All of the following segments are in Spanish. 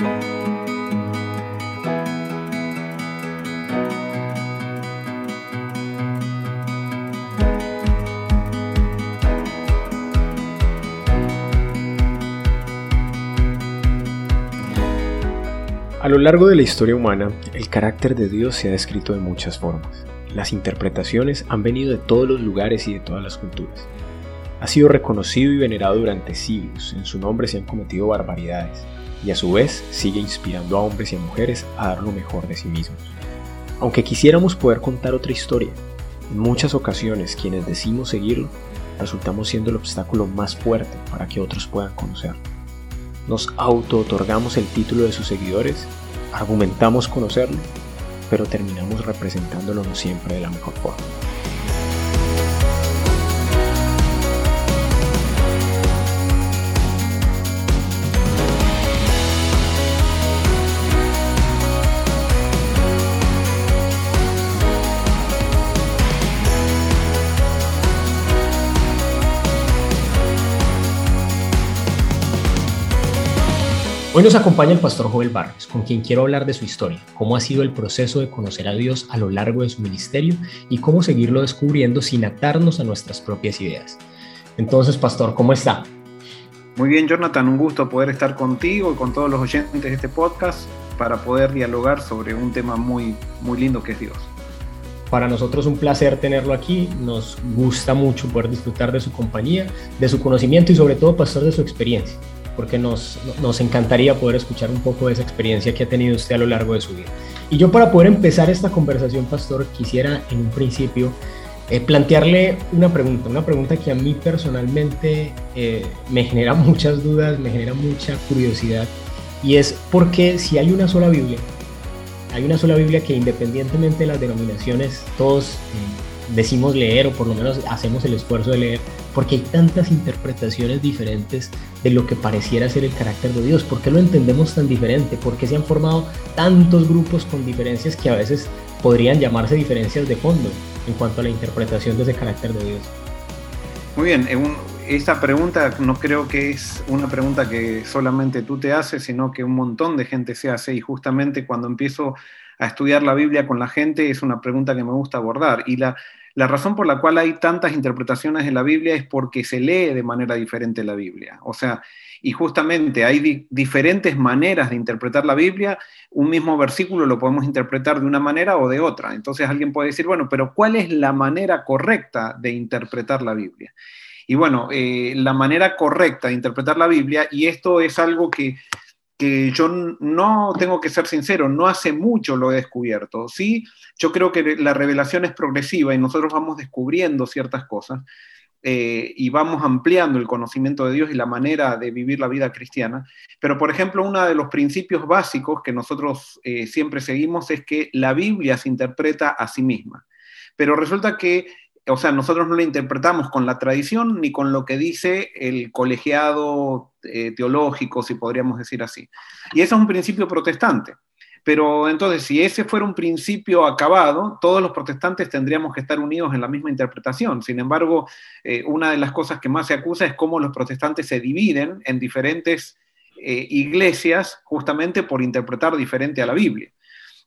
A lo largo de la historia humana, el carácter de Dios se ha descrito de muchas formas. Las interpretaciones han venido de todos los lugares y de todas las culturas. Ha sido reconocido y venerado durante siglos, en su nombre se han cometido barbaridades, y a su vez sigue inspirando a hombres y a mujeres a dar lo mejor de sí mismos. Aunque quisiéramos poder contar otra historia, en muchas ocasiones quienes decimos seguirlo, resultamos siendo el obstáculo más fuerte para que otros puedan conocerlo nos auto-otorgamos el título de sus seguidores, argumentamos conocerlo, pero terminamos representándolo no siempre de la mejor forma. Hoy nos acompaña el pastor Joel Barnes, con quien quiero hablar de su historia, cómo ha sido el proceso de conocer a Dios a lo largo de su ministerio y cómo seguirlo descubriendo sin atarnos a nuestras propias ideas. Entonces, pastor, ¿cómo está? Muy bien, Jonathan, un gusto poder estar contigo y con todos los oyentes de este podcast para poder dialogar sobre un tema muy, muy lindo que es Dios. Para nosotros un placer tenerlo aquí, nos gusta mucho poder disfrutar de su compañía, de su conocimiento y sobre todo, pastor, de su experiencia porque nos, nos encantaría poder escuchar un poco de esa experiencia que ha tenido usted a lo largo de su vida. Y yo para poder empezar esta conversación, pastor, quisiera en un principio eh, plantearle una pregunta, una pregunta que a mí personalmente eh, me genera muchas dudas, me genera mucha curiosidad, y es por qué si hay una sola Biblia, hay una sola Biblia que independientemente de las denominaciones, todos eh, decimos leer o por lo menos hacemos el esfuerzo de leer, porque hay tantas interpretaciones diferentes de lo que pareciera ser el carácter de Dios. ¿Por qué lo entendemos tan diferente? ¿Por qué se han formado tantos grupos con diferencias que a veces podrían llamarse diferencias de fondo en cuanto a la interpretación de ese carácter de Dios? Muy bien, esta pregunta no creo que es una pregunta que solamente tú te haces, sino que un montón de gente se hace y justamente cuando empiezo a estudiar la Biblia con la gente es una pregunta que me gusta abordar. Y la, la razón por la cual hay tantas interpretaciones en la Biblia es porque se lee de manera diferente la Biblia. O sea, y justamente hay diferentes maneras de interpretar la Biblia. Un mismo versículo lo podemos interpretar de una manera o de otra. Entonces alguien puede decir, bueno, pero ¿cuál es la manera correcta de interpretar la Biblia? Y bueno, eh, la manera correcta de interpretar la Biblia, y esto es algo que que yo no tengo que ser sincero, no hace mucho lo he descubierto. Sí, yo creo que la revelación es progresiva y nosotros vamos descubriendo ciertas cosas eh, y vamos ampliando el conocimiento de Dios y la manera de vivir la vida cristiana. Pero, por ejemplo, uno de los principios básicos que nosotros eh, siempre seguimos es que la Biblia se interpreta a sí misma. Pero resulta que o sea, nosotros no la interpretamos con la tradición ni con lo que dice el colegiado eh, teológico, si podríamos decir así. Y eso es un principio protestante. Pero entonces, si ese fuera un principio acabado, todos los protestantes tendríamos que estar unidos en la misma interpretación. Sin embargo, eh, una de las cosas que más se acusa es cómo los protestantes se dividen en diferentes eh, iglesias justamente por interpretar diferente a la Biblia.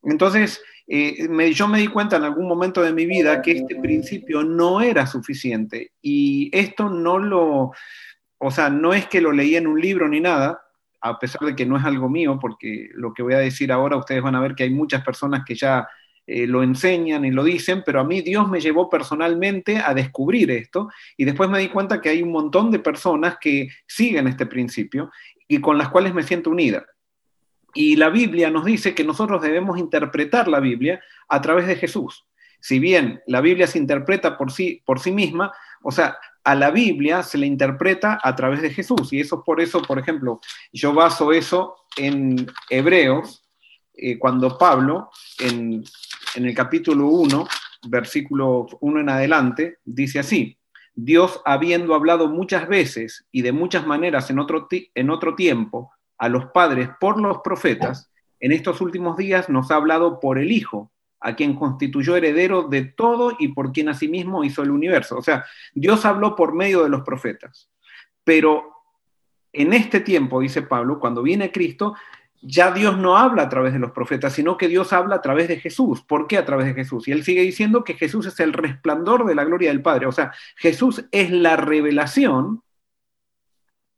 Entonces, eh, yo me di cuenta en algún momento de mi vida que este principio no era suficiente y esto no lo, o sea, no es que lo leí en un libro ni nada, a pesar de que no es algo mío, porque lo que voy a decir ahora ustedes van a ver que hay muchas personas que ya eh, lo enseñan y lo dicen, pero a mí Dios me llevó personalmente a descubrir esto y después me di cuenta que hay un montón de personas que siguen este principio y con las cuales me siento unida. Y la Biblia nos dice que nosotros debemos interpretar la Biblia a través de Jesús. Si bien la Biblia se interpreta por sí, por sí misma, o sea, a la Biblia se le interpreta a través de Jesús. Y eso es por eso, por ejemplo, yo baso eso en Hebreos, eh, cuando Pablo, en, el capítulo 1, versículo 1 en adelante, dice así, Dios habiendo hablado muchas veces y de muchas maneras en otro, en otro tiempo a los padres por los profetas, en estos últimos días nos ha hablado por el Hijo, a quien constituyó heredero de todo y por quien asimismo hizo el universo. O sea, Dios habló por medio de los profetas. Pero en este tiempo, dice Pablo, cuando viene Cristo, ya Dios no habla a través de los profetas, sino que Dios habla a través de Jesús. ¿Por qué a través de Jesús? Y él sigue diciendo que Jesús es el resplandor de la gloria del Padre. O sea, Jesús es la revelación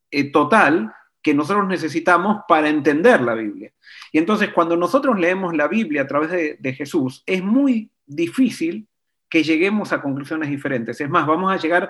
eh, total que nosotros necesitamos para entender la Biblia. Y entonces cuando nosotros leemos la Biblia a través de, Jesús, es muy difícil que lleguemos a conclusiones diferentes. Es más, vamos a llegar,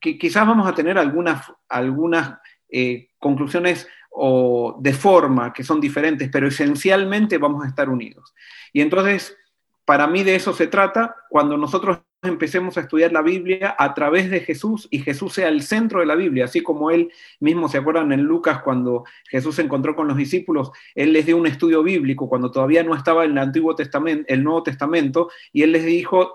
que quizás vamos a tener algunas, algunas eh, conclusiones o de forma que son diferentes, pero esencialmente vamos a estar unidos. Y entonces, para mí de eso se trata cuando nosotros empecemos a estudiar la Biblia a través de Jesús y Jesús sea el centro de la Biblia, así como él mismo, ¿se acuerdan en Lucas cuando Jesús se encontró con los discípulos? Él les dio un estudio bíblico cuando todavía no estaba en el Antiguo Testamento, el Nuevo Testamento, y él les dijo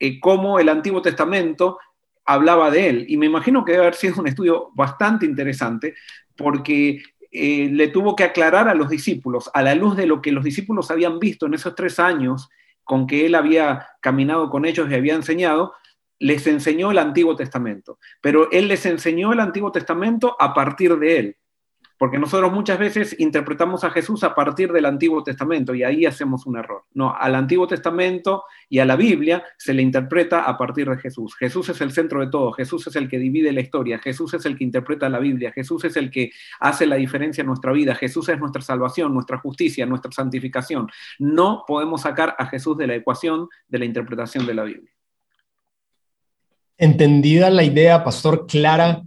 eh, cómo el Antiguo Testamento hablaba de él. Y me imagino que debe haber sido un estudio bastante interesante, porque eh, le tuvo que aclarar a los discípulos, a la luz de lo que los discípulos habían visto en esos tres años con que él había caminado con ellos y había enseñado, les enseñó el Antiguo Testamento. Pero él les enseñó el Antiguo Testamento a partir de él. Porque nosotros muchas veces interpretamos a Jesús a partir del Antiguo Testamento y ahí hacemos un error. No, al Antiguo Testamento y a la Biblia se le interpreta a partir de Jesús. Jesús es el centro de todo, Jesús es el que divide la historia, Jesús es el que interpreta la Biblia, Jesús es el que hace la diferencia en nuestra vida, Jesús es nuestra salvación, nuestra justicia, nuestra santificación. No podemos sacar a Jesús de la ecuación de la interpretación de la Biblia. Entendida la idea, pastor, clara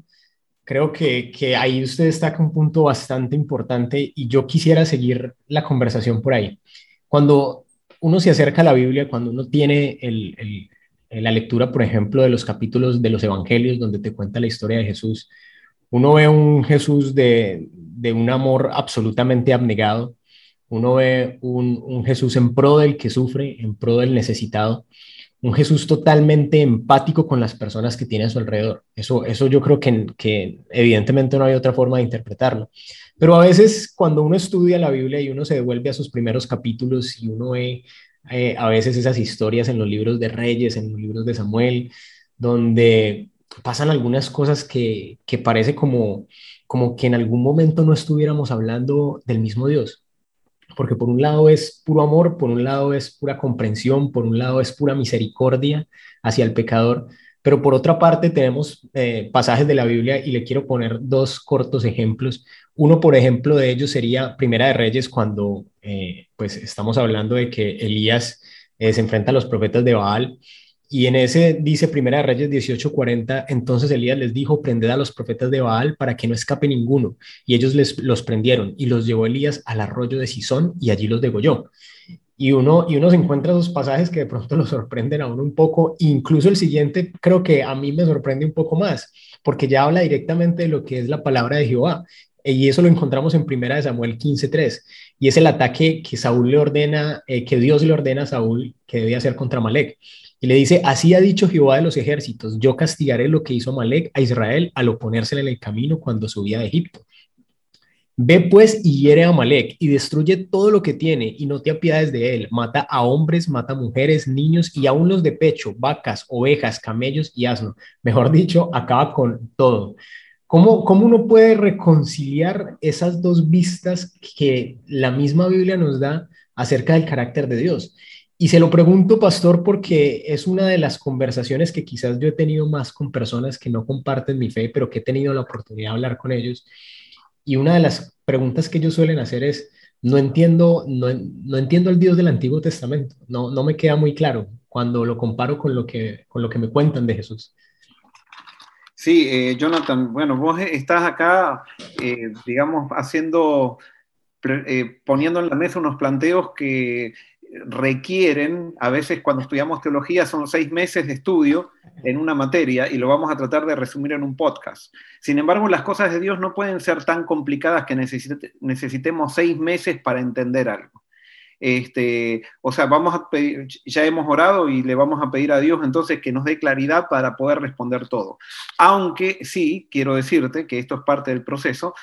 Creo que, que ahí usted destaca un punto bastante importante y yo quisiera seguir la conversación por ahí. Cuando uno se acerca a la Biblia, cuando uno tiene el, la lectura, por ejemplo, de los capítulos de los Evangelios, donde te cuenta la historia de Jesús, uno ve un Jesús de, de un amor absolutamente abnegado, uno ve un, un, Jesús en pro del que sufre, en pro del necesitado, un Jesús totalmente empático con las personas que tiene a su alrededor. Eso, eso yo creo que, que evidentemente no hay otra forma de interpretarlo. Pero a veces cuando uno estudia la Biblia y uno se devuelve a sus primeros capítulos y uno ve eh, a veces esas historias en los libros de Reyes, en los libros de Samuel, donde pasan algunas cosas que, que parece como, como que en algún momento no estuviéramos hablando del mismo Dios porque por un lado es puro amor, por un lado es pura comprensión, por un lado es pura misericordia hacia el pecador, pero por otra parte tenemos eh, pasajes de la Biblia y le quiero poner dos cortos ejemplos. Uno, por ejemplo, de ellos sería Primera de Reyes, cuando eh, pues estamos hablando de que Elías eh, se enfrenta a los profetas de Baal y en ese dice Primera de Reyes 18:40, entonces Elías les dijo, prended a los profetas de Baal para que no escape ninguno. Y ellos les, los prendieron y los llevó Elías al arroyo de Sison y allí los degolló. Y uno, y uno se encuentra esos pasajes que de pronto lo sorprenden a uno un poco. Incluso el siguiente creo que a mí me sorprende un poco más, porque ya habla directamente de lo que es la palabra de Jehová. Y eso lo encontramos en Primera de Samuel 15:3. Y es el ataque que Saúl le ordena, eh, que Dios le ordena a Saúl que debía hacer contra Malek. Y le dice, así ha dicho Jehová de los ejércitos, yo castigaré lo que hizo Malek a Israel al oponérsele en el camino cuando subía de Egipto. Ve pues y hiere a Malek y destruye todo lo que tiene y no te apiades de él. Mata a hombres, mata a mujeres, niños y aún los de pecho, vacas, ovejas, camellos y asno. Mejor dicho, acaba con todo. ¿Cómo, ¿Cómo uno puede reconciliar esas dos vistas que la misma Biblia nos da acerca del carácter de Dios? Y se lo pregunto, pastor, porque es una de las conversaciones que quizás yo he tenido más con personas que no comparten mi fe, pero que he tenido la oportunidad de hablar con ellos. Y una de las preguntas que ellos suelen hacer es, no entiendo, no, no entiendo el Dios del Antiguo Testamento, no, no me queda muy claro cuando lo comparo con lo que, con lo que me cuentan de Jesús. Sí, eh, Jonathan, bueno, vos estás acá, eh, digamos, haciendo, eh, poniendo en la mesa unos planteos que requieren, a veces cuando estudiamos teología son seis meses de estudio en una materia y lo vamos a tratar de resumir en un podcast. Sin embargo, las cosas de Dios no pueden ser tan complicadas que necesitemos seis meses para entender algo. Este, o sea, vamos a pedir, ya hemos orado y le vamos a pedir a Dios entonces que nos dé claridad para poder responder todo. Aunque sí, quiero decirte que esto es parte del proceso,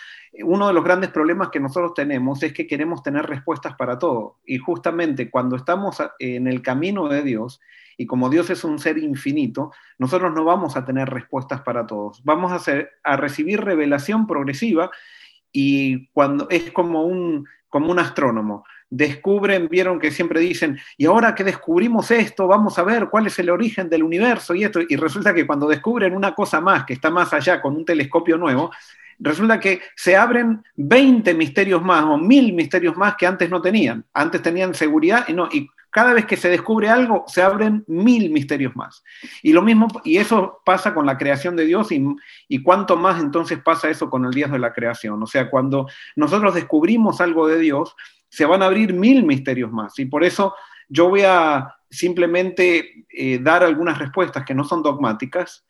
uno de los grandes problemas que nosotros tenemos es que queremos tener respuestas para todo. Y justamente cuando estamos en el camino de Dios, y como Dios es un ser infinito, nosotros no vamos a tener respuestas para todos. Vamos a, hacer, a recibir revelación progresiva y cuando es como un, como un astrónomo. Descubren, vieron que siempre dicen, y ahora que descubrimos esto, vamos a ver cuál es el origen del universo y esto. Y resulta que cuando descubren una cosa más que está más allá con un telescopio nuevo, resulta que se abren 20 misterios más o mil misterios más que antes no tenían. Antes tenían seguridad y no. Y cada vez que se descubre algo, se abren mil misterios más. Y lo mismo, y eso pasa con la creación de Dios, y, y cuánto más entonces pasa eso con el día de la creación. O sea, cuando nosotros descubrimos algo de Dios, se van a abrir mil misterios más. Y por eso yo voy a simplemente eh, dar algunas respuestas que no son dogmáticas,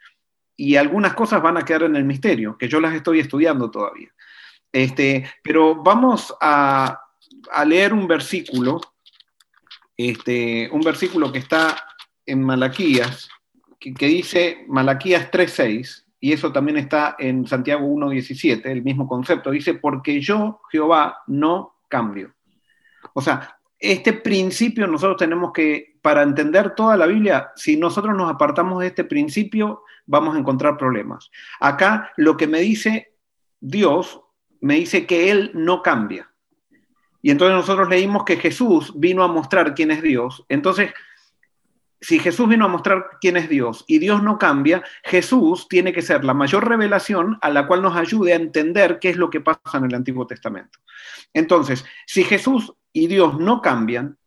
y algunas cosas van a quedar en el misterio, que yo las estoy estudiando todavía. Este, pero vamos a, a leer un versículo este, un versículo que está en Malaquías, que, dice Malaquías 3.6, y eso también está en Santiago 1.17, el mismo concepto, dice, porque yo, Jehová, no cambio. O sea, este principio nosotros tenemos que, para entender toda la Biblia, si nosotros nos apartamos de este principio, vamos a encontrar problemas. Acá lo que me dice Dios, me dice que Él no cambia. Y entonces nosotros leímos que Jesús vino a mostrar quién es Dios. Entonces, si Jesús vino a mostrar quién es Dios y Dios no cambia, Jesús tiene que ser la mayor revelación a la cual nos ayude a entender qué es lo que pasa en el Antiguo Testamento. Entonces, si Jesús y Dios no cambian,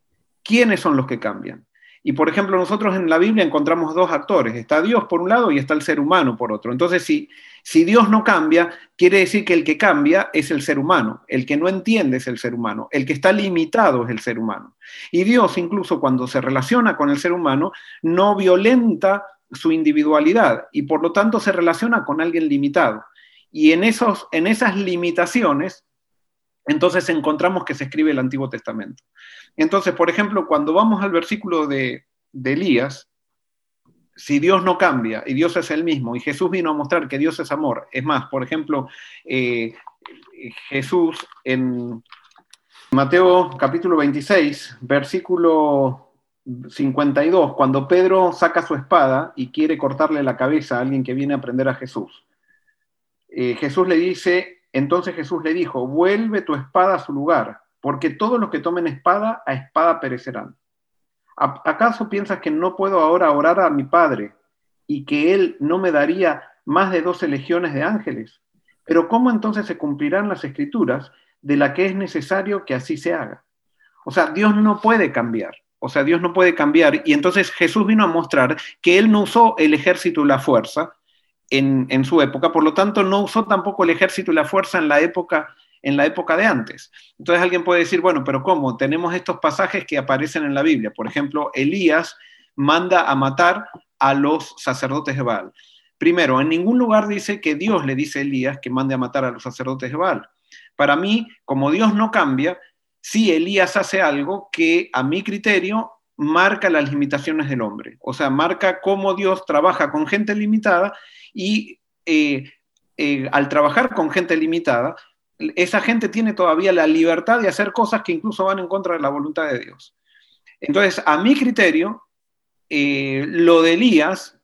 ¿quiénes son los que cambian? Y por ejemplo, nosotros en la Biblia encontramos dos actores, está Dios por un lado y está el ser humano por otro. Entonces, si, si Dios no cambia, quiere decir que el que cambia es el ser humano, el que no entiende es el ser humano, el que está limitado es el ser humano. Y Dios incluso cuando se relaciona con el ser humano, no violenta su individualidad y por lo tanto se relaciona con alguien limitado. Y en, esos, en esas limitaciones, entonces encontramos que se escribe el Antiguo Testamento. Entonces, por ejemplo, cuando vamos al versículo de, Elías, si Dios no cambia y Dios es el mismo y Jesús vino a mostrar que Dios es amor, es más, por ejemplo, eh, Jesús en Mateo capítulo 26, versículo 52, cuando Pedro saca su espada y quiere cortarle la cabeza a alguien que viene a aprender a Jesús, eh, Jesús le dice, entonces Jesús le dijo, vuelve tu espada a su lugar porque todos los que tomen espada, a espada perecerán. ¿Acaso piensas que no puedo ahora orar a mi Padre y que Él no me daría más de doce legiones de ángeles? Pero ¿cómo entonces se cumplirán las escrituras de la que es necesario que así se haga? O sea, Dios no puede cambiar. O sea, Dios no puede cambiar. Y entonces Jesús vino a mostrar que Él no usó el ejército y la fuerza en, su época, por lo tanto no usó tampoco el ejército y la fuerza en la época en la época de antes. Entonces alguien puede decir, bueno, pero ¿cómo? Tenemos estos pasajes que aparecen en la Biblia. Por ejemplo, Elías manda a matar a los sacerdotes de Baal. Primero, en ningún lugar dice que Dios le dice a Elías que mande a matar a los sacerdotes de Baal. Para mí, como Dios no cambia, sí Elías hace algo que a mi criterio marca las limitaciones del hombre. O sea, marca cómo Dios trabaja con gente limitada y eh, eh, al trabajar con gente limitada, esa gente tiene todavía la libertad de hacer cosas que incluso van en contra de la voluntad de Dios. Entonces, a mi criterio, eh, lo de Elías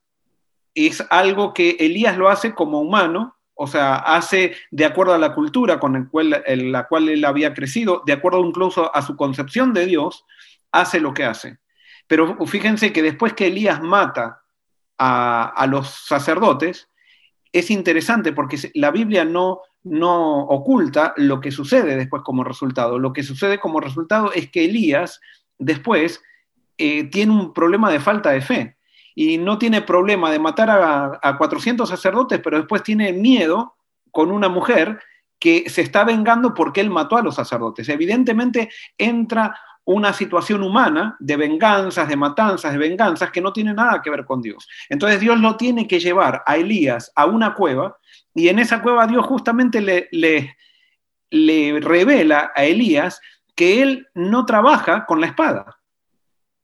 es algo que Elías lo hace como humano, o sea, hace de acuerdo a la cultura con la cual él había crecido, de acuerdo incluso a su concepción de Dios, hace lo que hace. Pero fíjense que después que Elías mata a los sacerdotes, es interesante porque la Biblia no, no oculta lo que sucede después como resultado. Lo que sucede como resultado es que Elías después eh, tiene un problema de falta de fe y no tiene problema de matar a, a 400 sacerdotes, pero después tiene miedo con una mujer que se está vengando porque él mató a los sacerdotes. Evidentemente entra una situación humana de venganzas, de matanzas, de venganzas que no tiene nada que ver con Dios. Entonces Dios lo tiene que llevar a Elías a una cueva y en esa cueva Dios justamente le, le, revela a Elías que él no trabaja con la espada,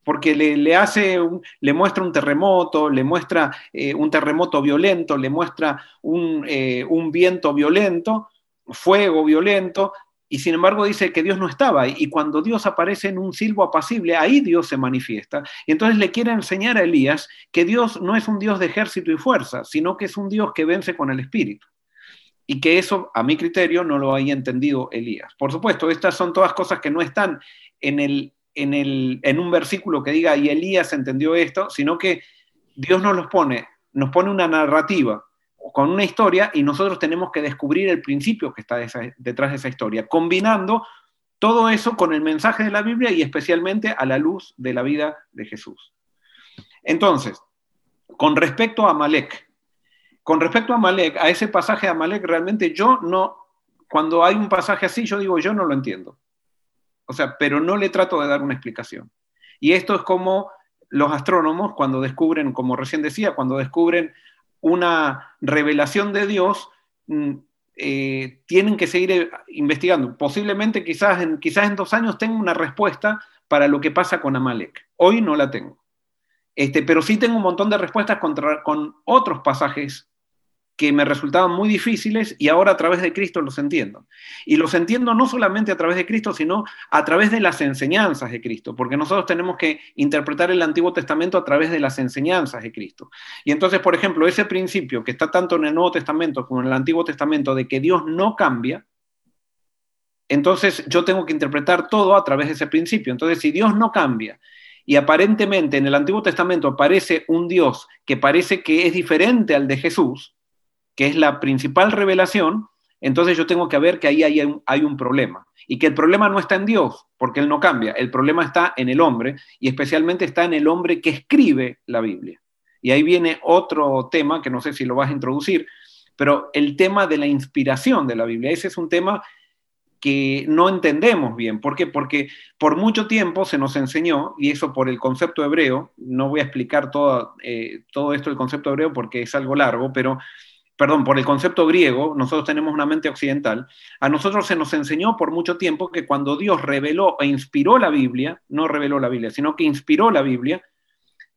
porque le, hace le muestra un terremoto, le muestra eh, un terremoto violento, le muestra un, eh, un, viento violento, fuego violento, y sin embargo dice que Dios no estaba. Y cuando Dios aparece en un silbo apacible, ahí Dios se manifiesta. Y entonces le quiere enseñar a Elías que Dios no es un Dios de ejército y fuerza, sino que es un Dios que vence con el Espíritu. y que eso, a mi criterio, no lo había entendido Elías. Por supuesto, estas son todas cosas que no están en, el, en, el, en un versículo que diga, y Elías entendió esto, sino que Dios nos los pone, nos pone una narrativa con una historia y nosotros tenemos que descubrir el principio que está detrás de esa historia, combinando todo eso con el mensaje de la Biblia y especialmente a la luz de la vida de Jesús. Entonces, con respecto a Malek, con respecto a Malek, a ese pasaje de Amalek, realmente yo no, cuando hay un pasaje así, yo digo, yo no lo entiendo. O sea, pero no le trato de dar una explicación. Y esto es como los astrónomos cuando descubren, como recién decía, cuando descubren una revelación de Dios, mm, eh, tienen que seguir eh, investigando. Posiblemente quizás en, quizás en dos años tenga una respuesta para lo que pasa con Amalek. Hoy no la tengo. Este, pero sí tengo un montón de respuestas contra, con otros pasajes que me resultaban muy difíciles y ahora a través de Cristo los entiendo. Y los entiendo no solamente a través de Cristo, sino a través de las enseñanzas de Cristo, porque nosotros tenemos que interpretar el Antiguo Testamento a través de las enseñanzas de Cristo. Y entonces, por ejemplo, ese principio que está tanto en el Nuevo Testamento como en el Antiguo Testamento de que Dios no cambia, entonces yo tengo que interpretar todo a través de ese principio. Entonces, si Dios no cambia y aparentemente en el Antiguo Testamento aparece un Dios que parece que es diferente al de Jesús, que es la principal revelación, entonces yo tengo que ver que ahí hay un, hay un, problema. Y que el problema no está en Dios, porque Él no cambia, el problema está en el hombre, y especialmente está en el hombre que escribe la Biblia. Y ahí viene otro tema, que no sé si lo vas a introducir, pero el tema de la inspiración de la Biblia. Ese es un tema que no entendemos bien. ¿Por qué? Porque por mucho tiempo se nos enseñó, y eso por el concepto hebreo, no voy a explicar todo, eh, todo esto del concepto hebreo porque es algo largo, pero perdón, por el concepto griego, nosotros tenemos una mente occidental, a nosotros se nos enseñó por mucho tiempo que cuando Dios reveló e inspiró la Biblia, no reveló la Biblia, sino que inspiró la Biblia,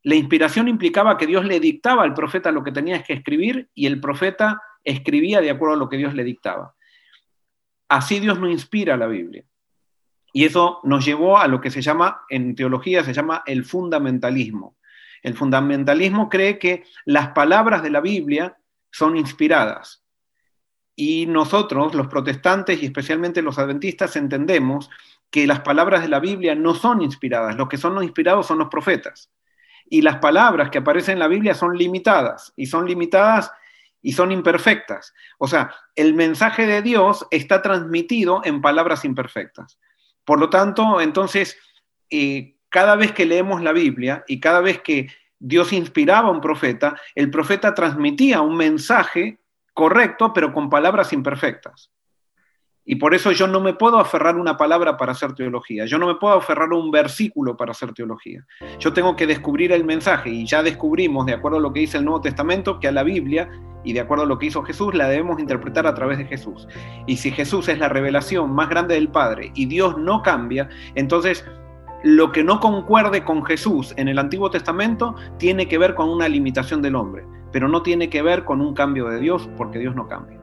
la inspiración implicaba que Dios le dictaba al profeta lo que tenía que escribir y el profeta escribía de acuerdo a lo que Dios le dictaba. Así Dios no inspira la Biblia. Y eso nos llevó a lo que se llama, en teología se llama el fundamentalismo. El fundamentalismo cree que las palabras de la Biblia son inspiradas. Y nosotros, los protestantes y especialmente los adventistas, entendemos que las palabras de la Biblia no son inspiradas, los que son los inspirados son los profetas. Y las palabras que aparecen en la Biblia son limitadas, y son limitadas y son imperfectas. O sea, el mensaje de Dios está transmitido en palabras imperfectas. Por lo tanto, entonces, eh, cada vez que leemos la Biblia y cada vez que Dios inspiraba a un profeta, el profeta transmitía un mensaje correcto, pero con palabras imperfectas. Y por eso yo no me puedo aferrar una palabra para hacer teología, yo no me puedo aferrar un versículo para hacer teología. Yo tengo que descubrir el mensaje y ya descubrimos, de acuerdo a lo que dice el Nuevo Testamento, que a la Biblia y de acuerdo a lo que hizo Jesús, la debemos interpretar a través de Jesús. Y si Jesús es la revelación más grande del Padre y Dios no cambia, entonces lo que no concuerde con Jesús en el Antiguo Testamento tiene que ver con una limitación del hombre, pero no tiene que ver con un cambio de Dios, porque Dios no cambia.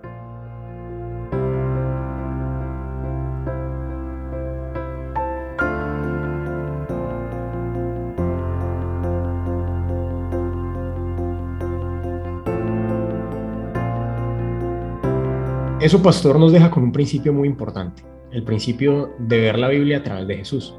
Eso, pastor, nos deja con un principio muy importante, el principio de ver la Biblia a través de Jesús.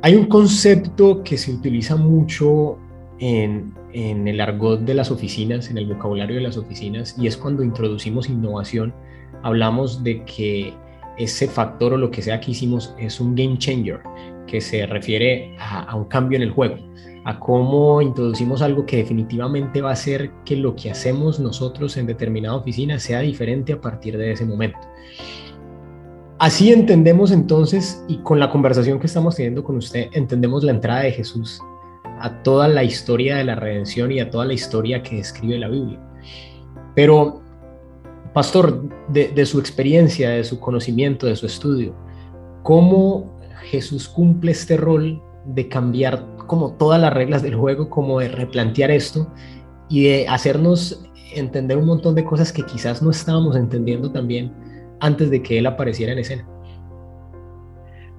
Hay un concepto que se utiliza mucho en, el argot de las oficinas, en el vocabulario de las oficinas, y es cuando introducimos innovación, hablamos de que ese factor o lo que sea que hicimos es un game changer, que se refiere a, a, un cambio en el juego, a cómo introducimos algo que definitivamente va a hacer que lo que hacemos nosotros en determinada oficina sea diferente a partir de ese momento. Así entendemos entonces, y con la conversación que estamos teniendo con usted, entendemos la entrada de Jesús a toda la historia de la redención y a toda la historia que describe la Biblia. Pero, pastor, de, su experiencia, de su conocimiento, de su estudio, ¿cómo Jesús cumple este rol de cambiar como todas las reglas del juego, como de replantear esto y de hacernos entender un montón de cosas que quizás no estábamos entendiendo también antes de que él apareciera en escena.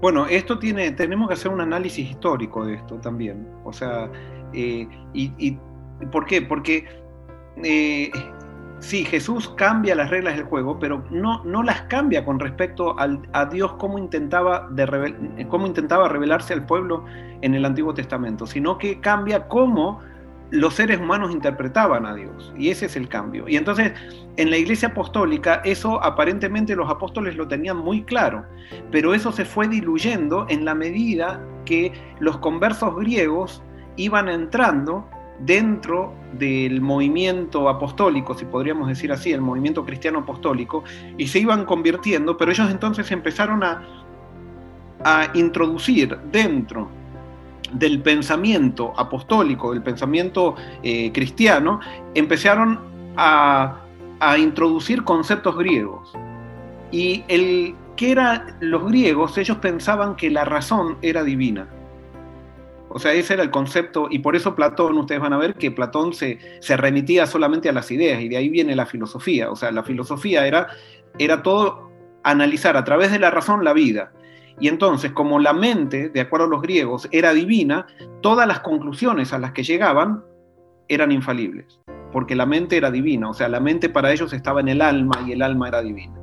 Bueno, esto tiene, tenemos que hacer un análisis histórico de esto también. O sea, eh, y, ¿por qué? Porque eh, sí, Jesús cambia las reglas del juego, pero no, no las cambia con respecto a Dios cómo intentaba, de cómo intentaba revelarse al pueblo en el Antiguo Testamento, sino que cambia cómo los seres humanos interpretaban a Dios. Y ese es el cambio. Y entonces, en la iglesia apostólica, eso aparentemente los apóstoles lo tenían muy claro, pero eso se fue diluyendo en la medida que los conversos griegos iban entrando dentro del movimiento apostólico, si podríamos decir así, el movimiento cristiano apostólico, y se iban convirtiendo, pero ellos entonces empezaron a, a introducir dentro del pensamiento apostólico, del pensamiento eh, cristiano, empezaron a, introducir conceptos griegos. Y el que eran los griegos, ellos pensaban que la razón era divina. O sea, ese era el concepto, y por eso Platón, ustedes van a ver que Platón se, se remitía solamente a las ideas, y de ahí viene la filosofía. O sea, la filosofía era, era todo analizar a través de la razón la vida. Y entonces, como la mente, de acuerdo a los griegos, era divina, todas las conclusiones a las que llegaban eran infalibles, porque la mente era divina, o sea, la mente para ellos estaba en el alma y el alma era divina.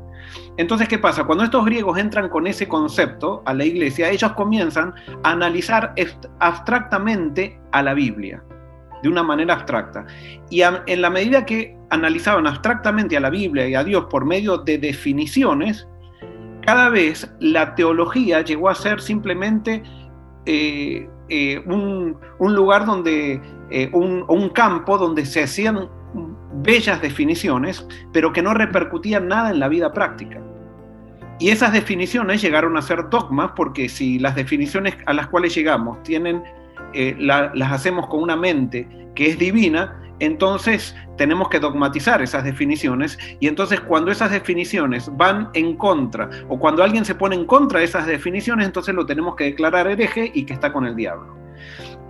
Entonces, ¿qué pasa? Cuando estos griegos entran con ese concepto a la iglesia, ellos comienzan a analizar abstractamente a la Biblia, de una manera abstracta. Y en la medida que analizaban abstractamente a la Biblia y a Dios por medio de definiciones, cada vez la teología llegó a ser simplemente eh, eh, un, lugar donde, eh, un, campo donde se hacían bellas definiciones, pero que no repercutían nada en la vida práctica. Y esas definiciones llegaron a ser dogmas porque si las definiciones a las cuales llegamos tienen, las hacemos con una mente que es divina, entonces tenemos que dogmatizar esas definiciones y entonces cuando esas definiciones van en contra o cuando alguien se pone en contra de esas definiciones, entonces lo tenemos que declarar hereje y que está con el diablo.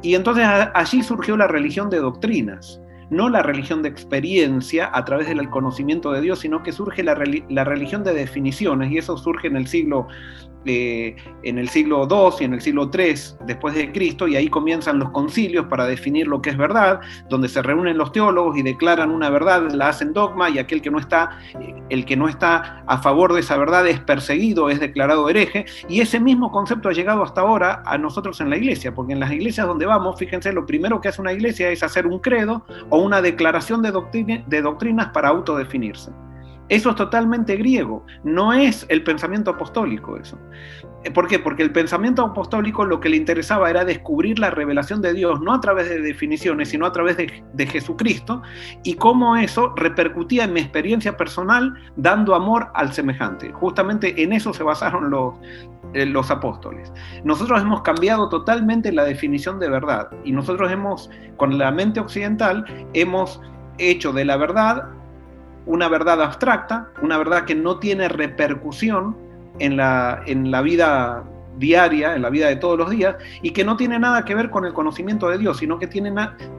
Y entonces allí surgió la religión de doctrinas, no la religión de experiencia a través del conocimiento de Dios, sino que surge la, la religión de definiciones y eso surge en el siglo en el siglo II y en el siglo III después de Cristo, y ahí comienzan los concilios para definir lo que es verdad, donde se reúnen los teólogos y declaran una verdad, la hacen dogma, y aquel que no está, el que no está a favor de esa verdad es perseguido, es declarado hereje, y ese mismo concepto ha llegado hasta ahora a nosotros en la iglesia, porque en las iglesias donde vamos, fíjense, lo primero que hace una iglesia es hacer un credo o una declaración de, de doctrinas para autodefinirse. Eso es totalmente griego, no es el pensamiento apostólico eso. Eh, ¿Por qué? Porque el pensamiento apostólico lo que le interesaba era descubrir la revelación de Dios, no a través de definiciones, sino a través de, Jesucristo, y cómo eso repercutía en mi experiencia personal dando amor al semejante. Justamente en eso se basaron los, eh, los apóstoles. Nosotros hemos cambiado totalmente la definición de verdad, y nosotros hemos, con la mente occidental, hemos hecho de la verdad una verdad abstracta, una verdad que no tiene repercusión en la, en la vida diaria, en la vida de todos los días, y que no tiene nada que ver con el conocimiento de Dios, sino que tiene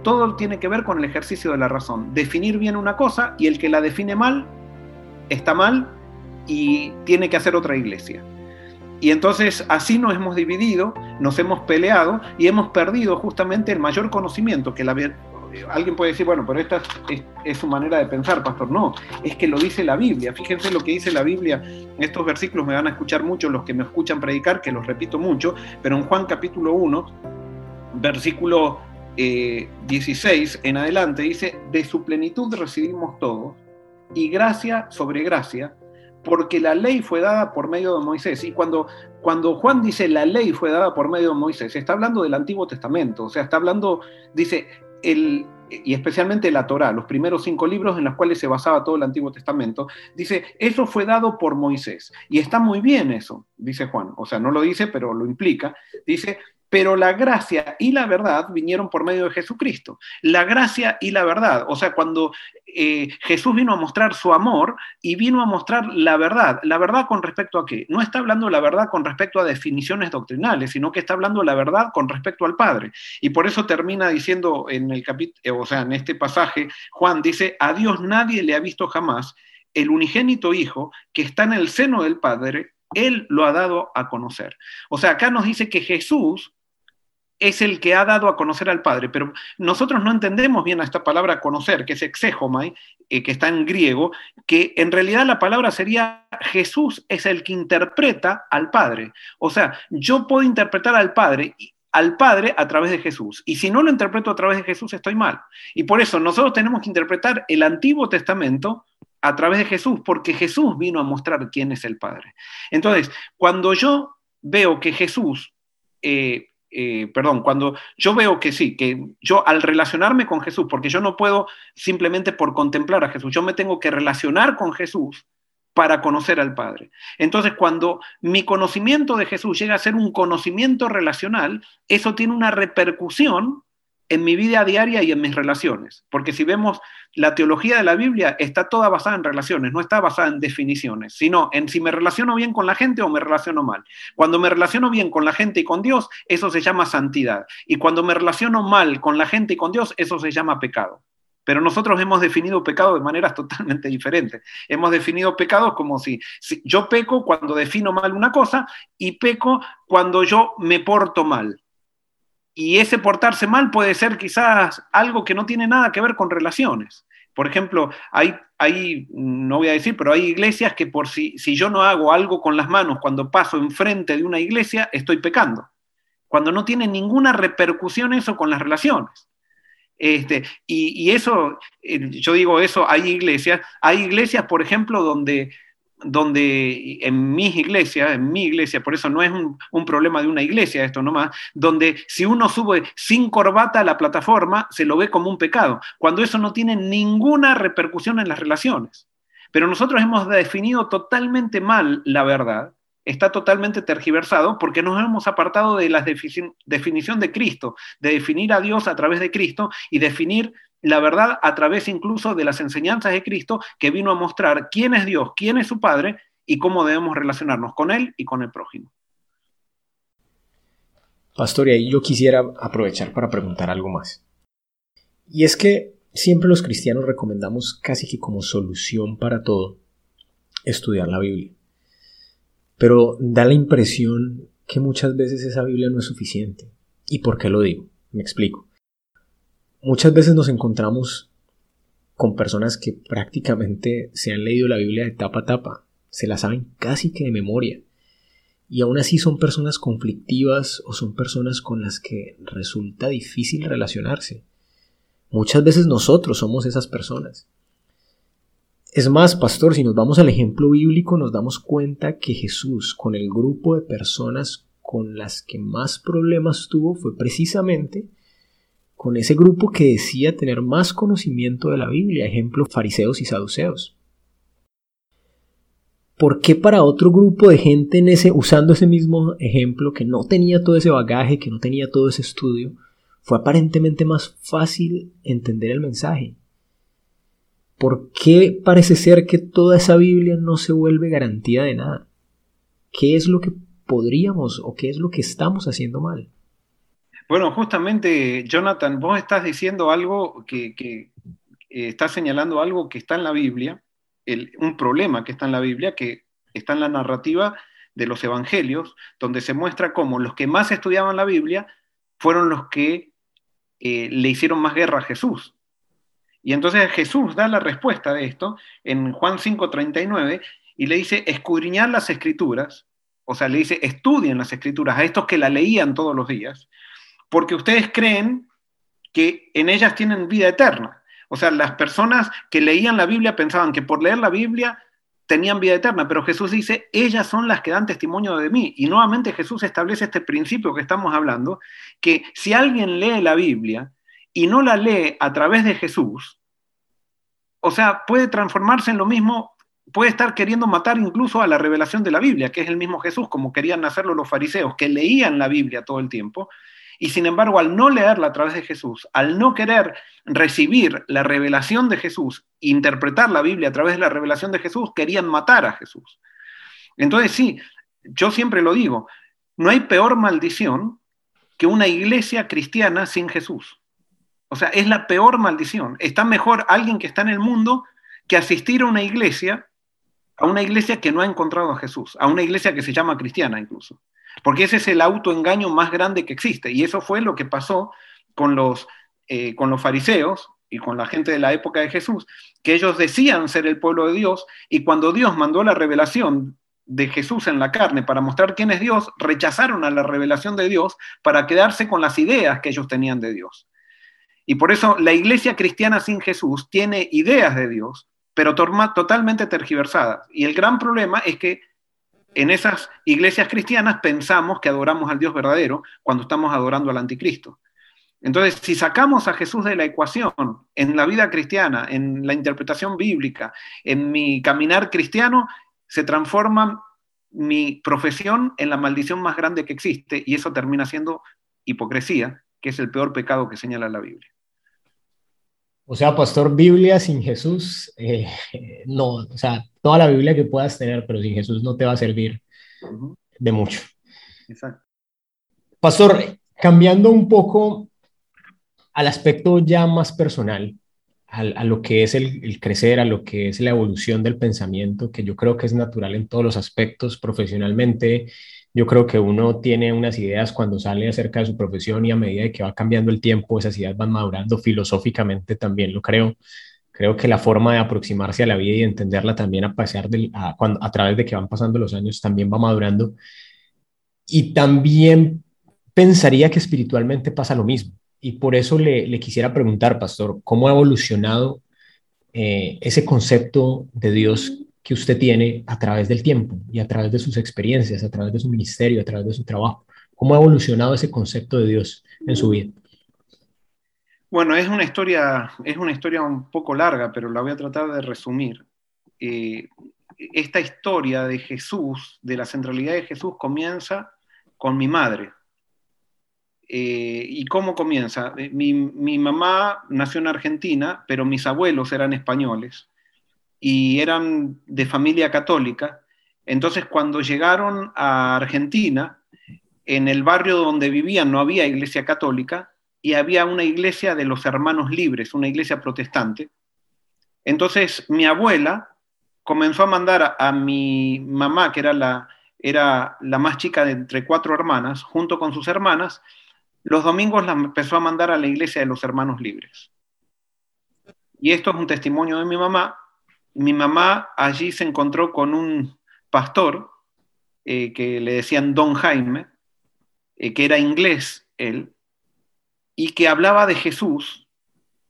todo tiene que ver con el ejercicio de la razón. Definir bien una cosa y el que la define mal está mal y tiene que hacer otra iglesia. Y entonces así nos hemos dividido, nos hemos peleado y hemos perdido justamente el mayor conocimiento que la, alguien puede decir, bueno, pero esta es, su manera de pensar, pastor. No, es que lo dice la Biblia. Fíjense lo que dice la Biblia. Estos versículos me van a escuchar mucho los que me escuchan predicar, que los repito mucho, pero en Juan capítulo 1, versículo 16 eh, en adelante, dice, de su plenitud recibimos todos, y gracia sobre gracia, porque la ley fue dada por medio de Moisés. Y cuando, cuando Juan dice la ley fue dada por medio de Moisés, está hablando del Antiguo Testamento, o sea, está hablando, dice, y especialmente la Torá, los primeros cinco libros en los cuales se basaba todo el Antiguo Testamento, dice, eso fue dado por Moisés. Y está muy bien eso, dice Juan. O sea, no lo dice, pero lo implica. Dice, pero la gracia y la verdad vinieron por medio de Jesucristo. La gracia y la verdad, o sea, cuando eh, Jesús vino a mostrar su amor y vino a mostrar la verdad, la verdad con respecto a qué? No está hablando la verdad con respecto a definiciones doctrinales, sino que está hablando la verdad con respecto al Padre. Y por eso termina diciendo en el capítulo, eh, o sea, en este pasaje, Juan dice, a Dios nadie le ha visto jamás, el unigénito Hijo que está en el seno del Padre, Él lo ha dado a conocer. O sea, acá nos dice que Jesús es el que ha dado a conocer al Padre, pero nosotros no entendemos bien a esta palabra conocer, que es exejomai, eh, que está en griego, que en realidad la palabra sería Jesús es el que interpreta al Padre. O sea, yo puedo interpretar al Padre al Padre a través de Jesús. Y si no lo interpreto a través de Jesús, estoy mal. Y por eso nosotros tenemos que interpretar el Antiguo Testamento a través de Jesús, porque Jesús vino a mostrar quién es el Padre. Entonces, cuando yo veo que Jesús eh, eh, perdón, cuando yo veo que sí, que yo al relacionarme con Jesús, porque yo no puedo simplemente por contemplar a Jesús, yo me tengo que relacionar con Jesús para conocer al Padre. Entonces, cuando mi conocimiento de Jesús llega a ser un conocimiento relacional, eso tiene una repercusión en mi vida diaria y en mis relaciones. Porque si vemos la teología de la Biblia, está toda basada en relaciones, no está basada en definiciones, sino en si me relaciono bien con la gente o me relaciono mal. Cuando me relaciono bien con la gente y con Dios, eso se llama santidad. Y cuando me relaciono mal con la gente y con Dios, eso se llama pecado. Pero nosotros hemos definido pecado de maneras totalmente diferentes. Hemos definido pecados como si, si yo peco cuando defino mal una cosa y peco cuando yo me porto mal y ese portarse mal puede ser quizás algo que no tiene nada que ver con relaciones. Por ejemplo, hay, no voy a decir, pero hay iglesias que por si, yo no hago algo con las manos cuando paso enfrente de una iglesia, estoy pecando. Cuando no tiene ninguna repercusión eso con las relaciones. Este, y, y, eso, eh, yo digo eso, hay iglesias, hay iglesias, por ejemplo, donde donde en mis iglesias, en mi iglesia, por eso no es un, problema de una iglesia esto nomás, donde si uno sube sin corbata a la plataforma, se lo ve como un pecado, cuando eso no tiene ninguna repercusión en las relaciones. Pero nosotros hemos definido totalmente mal la verdad, está totalmente tergiversado porque nos hemos apartado de la definición de Cristo, de definir a Dios a través de Cristo y definir la verdad a través incluso de las enseñanzas de Cristo que vino a mostrar quién es Dios, quién es su Padre y cómo debemos relacionarnos con Él y con el prójimo. Pastor, y ahí yo quisiera aprovechar para preguntar algo más. Y es que siempre los cristianos recomendamos casi que como solución para todo estudiar la Biblia. Pero da la impresión que muchas veces esa Biblia no es suficiente. ¿Y por qué lo digo? Me explico. Muchas veces nos encontramos con personas que prácticamente se han leído la Biblia de tapa a tapa, se la saben casi que de memoria, y aún así son personas conflictivas o son personas con las que resulta difícil relacionarse. Muchas veces nosotros somos esas personas. Es más, pastor, si nos vamos al ejemplo bíblico, nos damos cuenta que Jesús, con el grupo de personas con las que más problemas tuvo, fue precisamente con ese grupo que decía tener más conocimiento de la Biblia, ejemplo fariseos y saduceos. ¿Por qué para otro grupo de gente en ese, usando ese mismo ejemplo, que no tenía todo ese bagaje, que no tenía todo ese estudio, fue aparentemente más fácil entender el mensaje? ¿Por qué parece ser que toda esa Biblia no se vuelve garantía de nada? ¿Qué es lo que podríamos o qué es lo que estamos haciendo mal? Bueno, justamente, Jonathan, vos estás diciendo algo que, que eh, estás señalando algo que está en la Biblia, un problema que está en la Biblia, que está en la narrativa de los evangelios, donde se muestra cómo los que más estudiaban la Biblia fueron los que eh, le hicieron más guerra a Jesús. Y entonces Jesús da la respuesta de esto en Juan 5:39 y le dice, escudriñar las escrituras, o sea, le dice, estudien las escrituras a estos que la leían todos los días, porque ustedes creen que en ellas tienen vida eterna. O sea, las personas que leían la Biblia pensaban que por leer la Biblia tenían vida eterna, pero Jesús dice, ellas son las que dan testimonio de mí. Y nuevamente Jesús establece este principio que estamos hablando, que si alguien lee la Biblia y no la lee a través de Jesús, o sea, puede transformarse en lo mismo, puede estar queriendo matar incluso a la revelación de la Biblia, que es el mismo Jesús, como querían hacerlo los fariseos, que leían la Biblia todo el tiempo, y sin embargo, al no leerla a través de Jesús, al no querer recibir la revelación de Jesús, interpretar la Biblia a través de la revelación de Jesús, querían matar a Jesús. Entonces sí, yo siempre lo digo, no hay peor maldición que una iglesia cristiana sin Jesús. O sea, es la peor maldición. Está mejor alguien que está en el mundo que asistir a una iglesia a una iglesia que no ha encontrado a Jesús, a una iglesia que se llama cristiana incluso. Porque ese es el autoengaño más grande que existe. Y eso fue lo que pasó con los, eh, con los fariseos y con la gente de la época de Jesús, que ellos decían ser el pueblo de Dios y cuando Dios mandó la revelación de Jesús en la carne para mostrar quién es Dios, rechazaron a la revelación de Dios para quedarse con las ideas que ellos tenían de Dios. Y por eso la iglesia cristiana sin Jesús tiene ideas de Dios, pero totalmente tergiversadas. Y el gran problema es que en esas iglesias cristianas pensamos que adoramos al Dios verdadero cuando estamos adorando al anticristo. Entonces, si sacamos a Jesús de la ecuación en la vida cristiana, en la interpretación bíblica, en mi caminar cristiano, se transforma mi profesión en la maldición más grande que existe y eso termina siendo hipocresía, que es el peor pecado que señala la Biblia. O sea, pastor, Biblia sin Jesús, eh, no, o sea, toda la Biblia que puedas tener, pero sin Jesús no te va a servir de mucho. Exacto. Pastor, cambiando un poco al aspecto ya más personal, a, lo que es el, el, crecer, a lo que es la evolución del pensamiento, que yo creo que es natural en todos los aspectos, profesionalmente, yo creo que uno tiene unas ideas cuando sale acerca de su profesión y a medida de que va cambiando el tiempo, esas ideas van madurando filosóficamente también, lo creo. Creo que la forma de aproximarse a la vida y entenderla también a, través de que van pasando los años también va madurando. Y también pensaría que espiritualmente pasa lo mismo. Y por eso le, le quisiera preguntar, pastor, ¿cómo ha evolucionado eh, ese concepto de Dios que usted tiene a través del tiempo y a través de sus experiencias, a través de su ministerio, a través de su trabajo. ¿Cómo ha evolucionado ese concepto de Dios en su vida? Bueno, es una historia, es una historia un poco larga, pero la voy a tratar de resumir. Eh, esta historia de Jesús, de la centralidad de Jesús, comienza con mi madre. Eh, ¿Y cómo comienza? Mi, mi, mamá nació en Argentina, pero mis abuelos eran españoles y eran de familia católica. Entonces, cuando llegaron a Argentina, en el barrio donde vivían no había iglesia católica y había una iglesia de los hermanos libres, una iglesia protestante. Entonces, mi abuela comenzó a mandar a, mi mamá, que era la, era la más chica de entre cuatro hermanas, junto con sus hermanas, los domingos la empezó a mandar a la iglesia de los hermanos libres. Y esto es un testimonio de mi mamá, mi mamá allí se encontró con un pastor eh, que le decían Don Jaime, eh, que era inglés él, y que hablaba de Jesús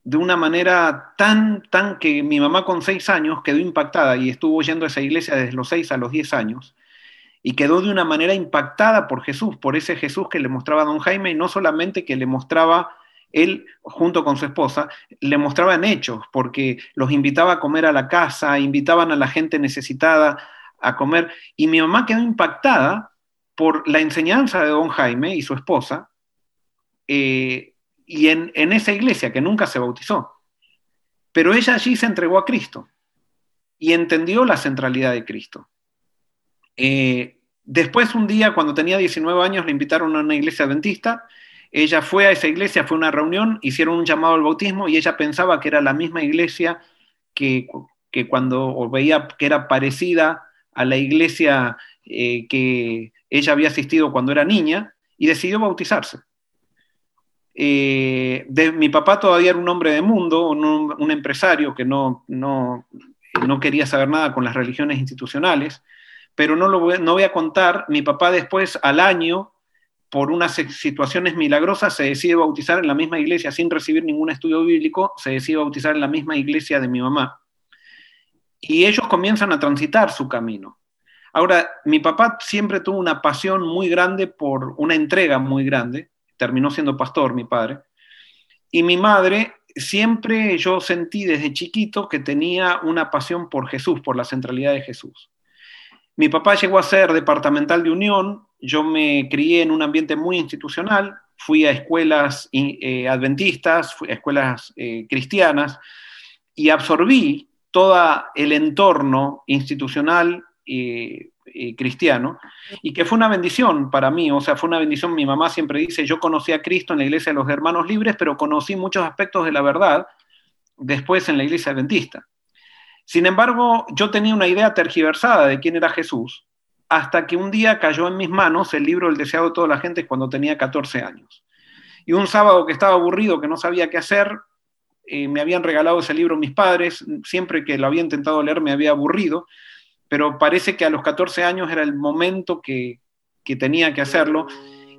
de una manera tan, tan que mi mamá con seis años quedó impactada y estuvo yendo a esa iglesia desde los seis a los diez años, y quedó de una manera impactada por Jesús, por ese Jesús que le mostraba Don Jaime, y no solamente que le mostraba él, junto con su esposa, le mostraban hechos, porque los invitaba a comer a la casa, invitaban a la gente necesitada a comer, y mi mamá quedó impactada por la enseñanza de don Jaime y su esposa, eh, y en, esa iglesia que nunca se bautizó. Pero ella allí se entregó a Cristo y entendió la centralidad de Cristo. Eh, después, un día, cuando tenía 19 años, le invitaron a una iglesia adventista ella fue a esa iglesia, fue a una reunión, hicieron un llamado al bautismo y ella pensaba que era la misma iglesia que, cuando veía que era parecida a la iglesia eh, que ella había asistido cuando era niña y decidió bautizarse. Eh, de, mi papá todavía era un hombre de mundo, un, empresario que no, no, no, quería saber nada con las religiones institucionales, pero no, lo no voy a contar, mi papá después al año por unas situaciones milagrosas, se decide bautizar en la misma iglesia sin recibir ningún estudio bíblico, se decide bautizar en la misma iglesia de mi mamá. Y ellos comienzan a transitar su camino. Ahora, mi papá siempre tuvo una pasión muy grande por una entrega muy grande, terminó siendo pastor mi padre, y mi madre siempre yo sentí desde chiquito que tenía una pasión por Jesús, por la centralidad de Jesús. Mi papá llegó a ser departamental de Unión, yo me crié en un ambiente muy institucional, fui a escuelas eh, adventistas, fui a escuelas eh, cristianas y absorbí todo el entorno institucional y cristiano y que fue una bendición para mí, o sea, fue una bendición, mi mamá siempre dice, yo conocí a Cristo en la iglesia de los hermanos libres, pero conocí muchos aspectos de la verdad después en la iglesia adventista. Sin embargo, yo tenía una idea tergiversada de quién era Jesús, hasta que un día cayó en mis manos el libro El deseado de toda la gente cuando tenía 14 años. Y un sábado que estaba aburrido, que no sabía qué hacer, eh, me habían regalado ese libro mis padres, siempre que lo había intentado leer me había aburrido, pero parece que a los 14 años era el momento que, tenía que hacerlo,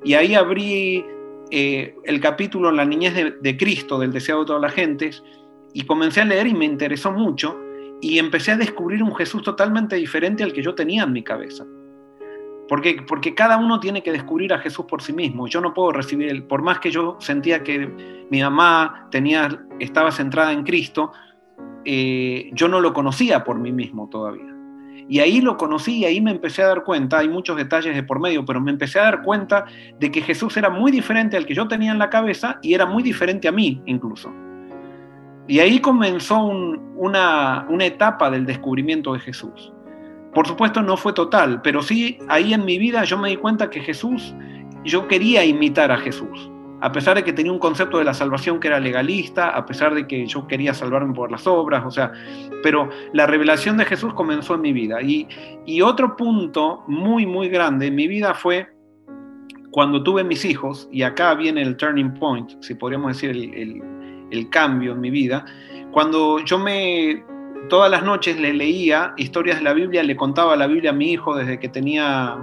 y ahí abrí eh, el capítulo La niñez de, de, Cristo, del deseado de todas las gentes, y comencé a leer y me interesó mucho, y empecé a descubrir un Jesús totalmente diferente al que yo tenía en mi cabeza. Porque, porque cada uno tiene que descubrir a Jesús por sí mismo. Yo no puedo recibir, por más que yo sentía que mi mamá tenía, estaba centrada en Cristo, eh, yo no lo conocía por mí mismo todavía. Y ahí lo conocí y ahí me empecé a dar cuenta, hay muchos detalles de por medio, pero me empecé a dar cuenta de que Jesús era muy diferente al que yo tenía en la cabeza y era muy diferente a mí incluso. Y ahí comenzó una, una etapa del descubrimiento de Jesús. Por supuesto no fue total, pero sí ahí en mi vida yo me di cuenta que Jesús, yo quería imitar a Jesús, a pesar de que tenía un concepto de la salvación que era legalista, a pesar de que yo quería salvarme por las obras, o sea, pero la revelación de Jesús comenzó en mi vida. Y, otro punto muy, muy grande en mi vida fue cuando tuve mis hijos, y acá viene el turning point, si podríamos decir el cambio en mi vida, cuando yo me todas las noches le leía historias de la Biblia, le contaba la Biblia a mi hijo desde que tenía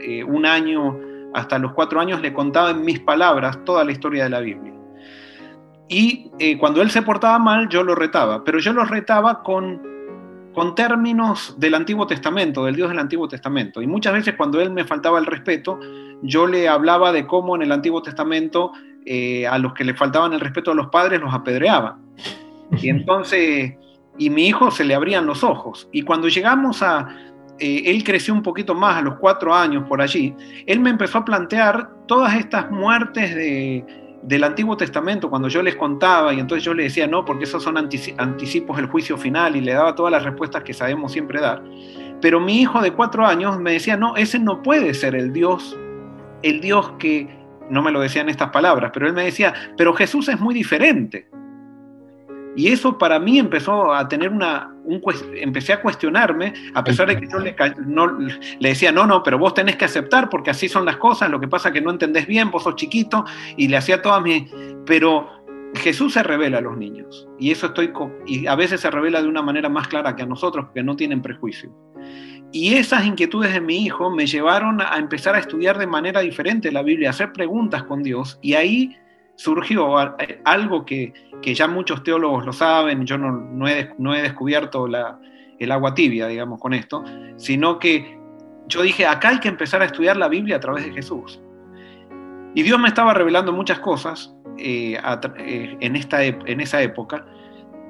eh, un año hasta los cuatro años, le contaba en mis palabras toda la historia de la Biblia. Y eh, cuando él se portaba mal, yo lo retaba, pero yo lo retaba con, con términos del Antiguo Testamento, del Dios del Antiguo Testamento. Y muchas veces cuando él me faltaba el respeto, yo le hablaba de cómo en el Antiguo Testamento eh, a los que le faltaban el respeto a los padres los apedreaban. Y entonces y mi hijo se le abrían los ojos. Y cuando llegamos a, eh, él creció un poquito más a los cuatro años por allí, él me empezó a plantear todas estas muertes de, del Antiguo Testamento cuando yo les contaba y entonces yo le decía, no, porque esos son anticipos del juicio final y le daba todas las respuestas que sabemos siempre dar. Pero mi hijo de cuatro años me decía, no, ese no puede ser el Dios, el Dios que, no me lo decía en estas palabras, pero él me decía, pero Jesús es muy diferente. Y eso para mí empezó a tener una, un, empecé a cuestionarme, a pesar de que yo le decía, no, no, pero vos tenés que aceptar porque así son las cosas, lo que pasa es que no entendés bien, vos sos chiquito, y le hacía todas mis... Pero Jesús se revela a los niños, y eso estoy, y a veces se revela de una manera más clara que a nosotros, porque no tienen prejuicio. Y esas inquietudes de mi hijo me llevaron a empezar a estudiar de manera diferente la Biblia, a hacer preguntas con Dios, y ahí surgió algo que, ya muchos teólogos lo saben, yo no, he, no he, descubierto el agua tibia, digamos, con esto, sino que yo dije, acá hay que empezar a estudiar la Biblia a través de Jesús. Y Dios me estaba revelando muchas cosas eh, eh, en, esta, en esa época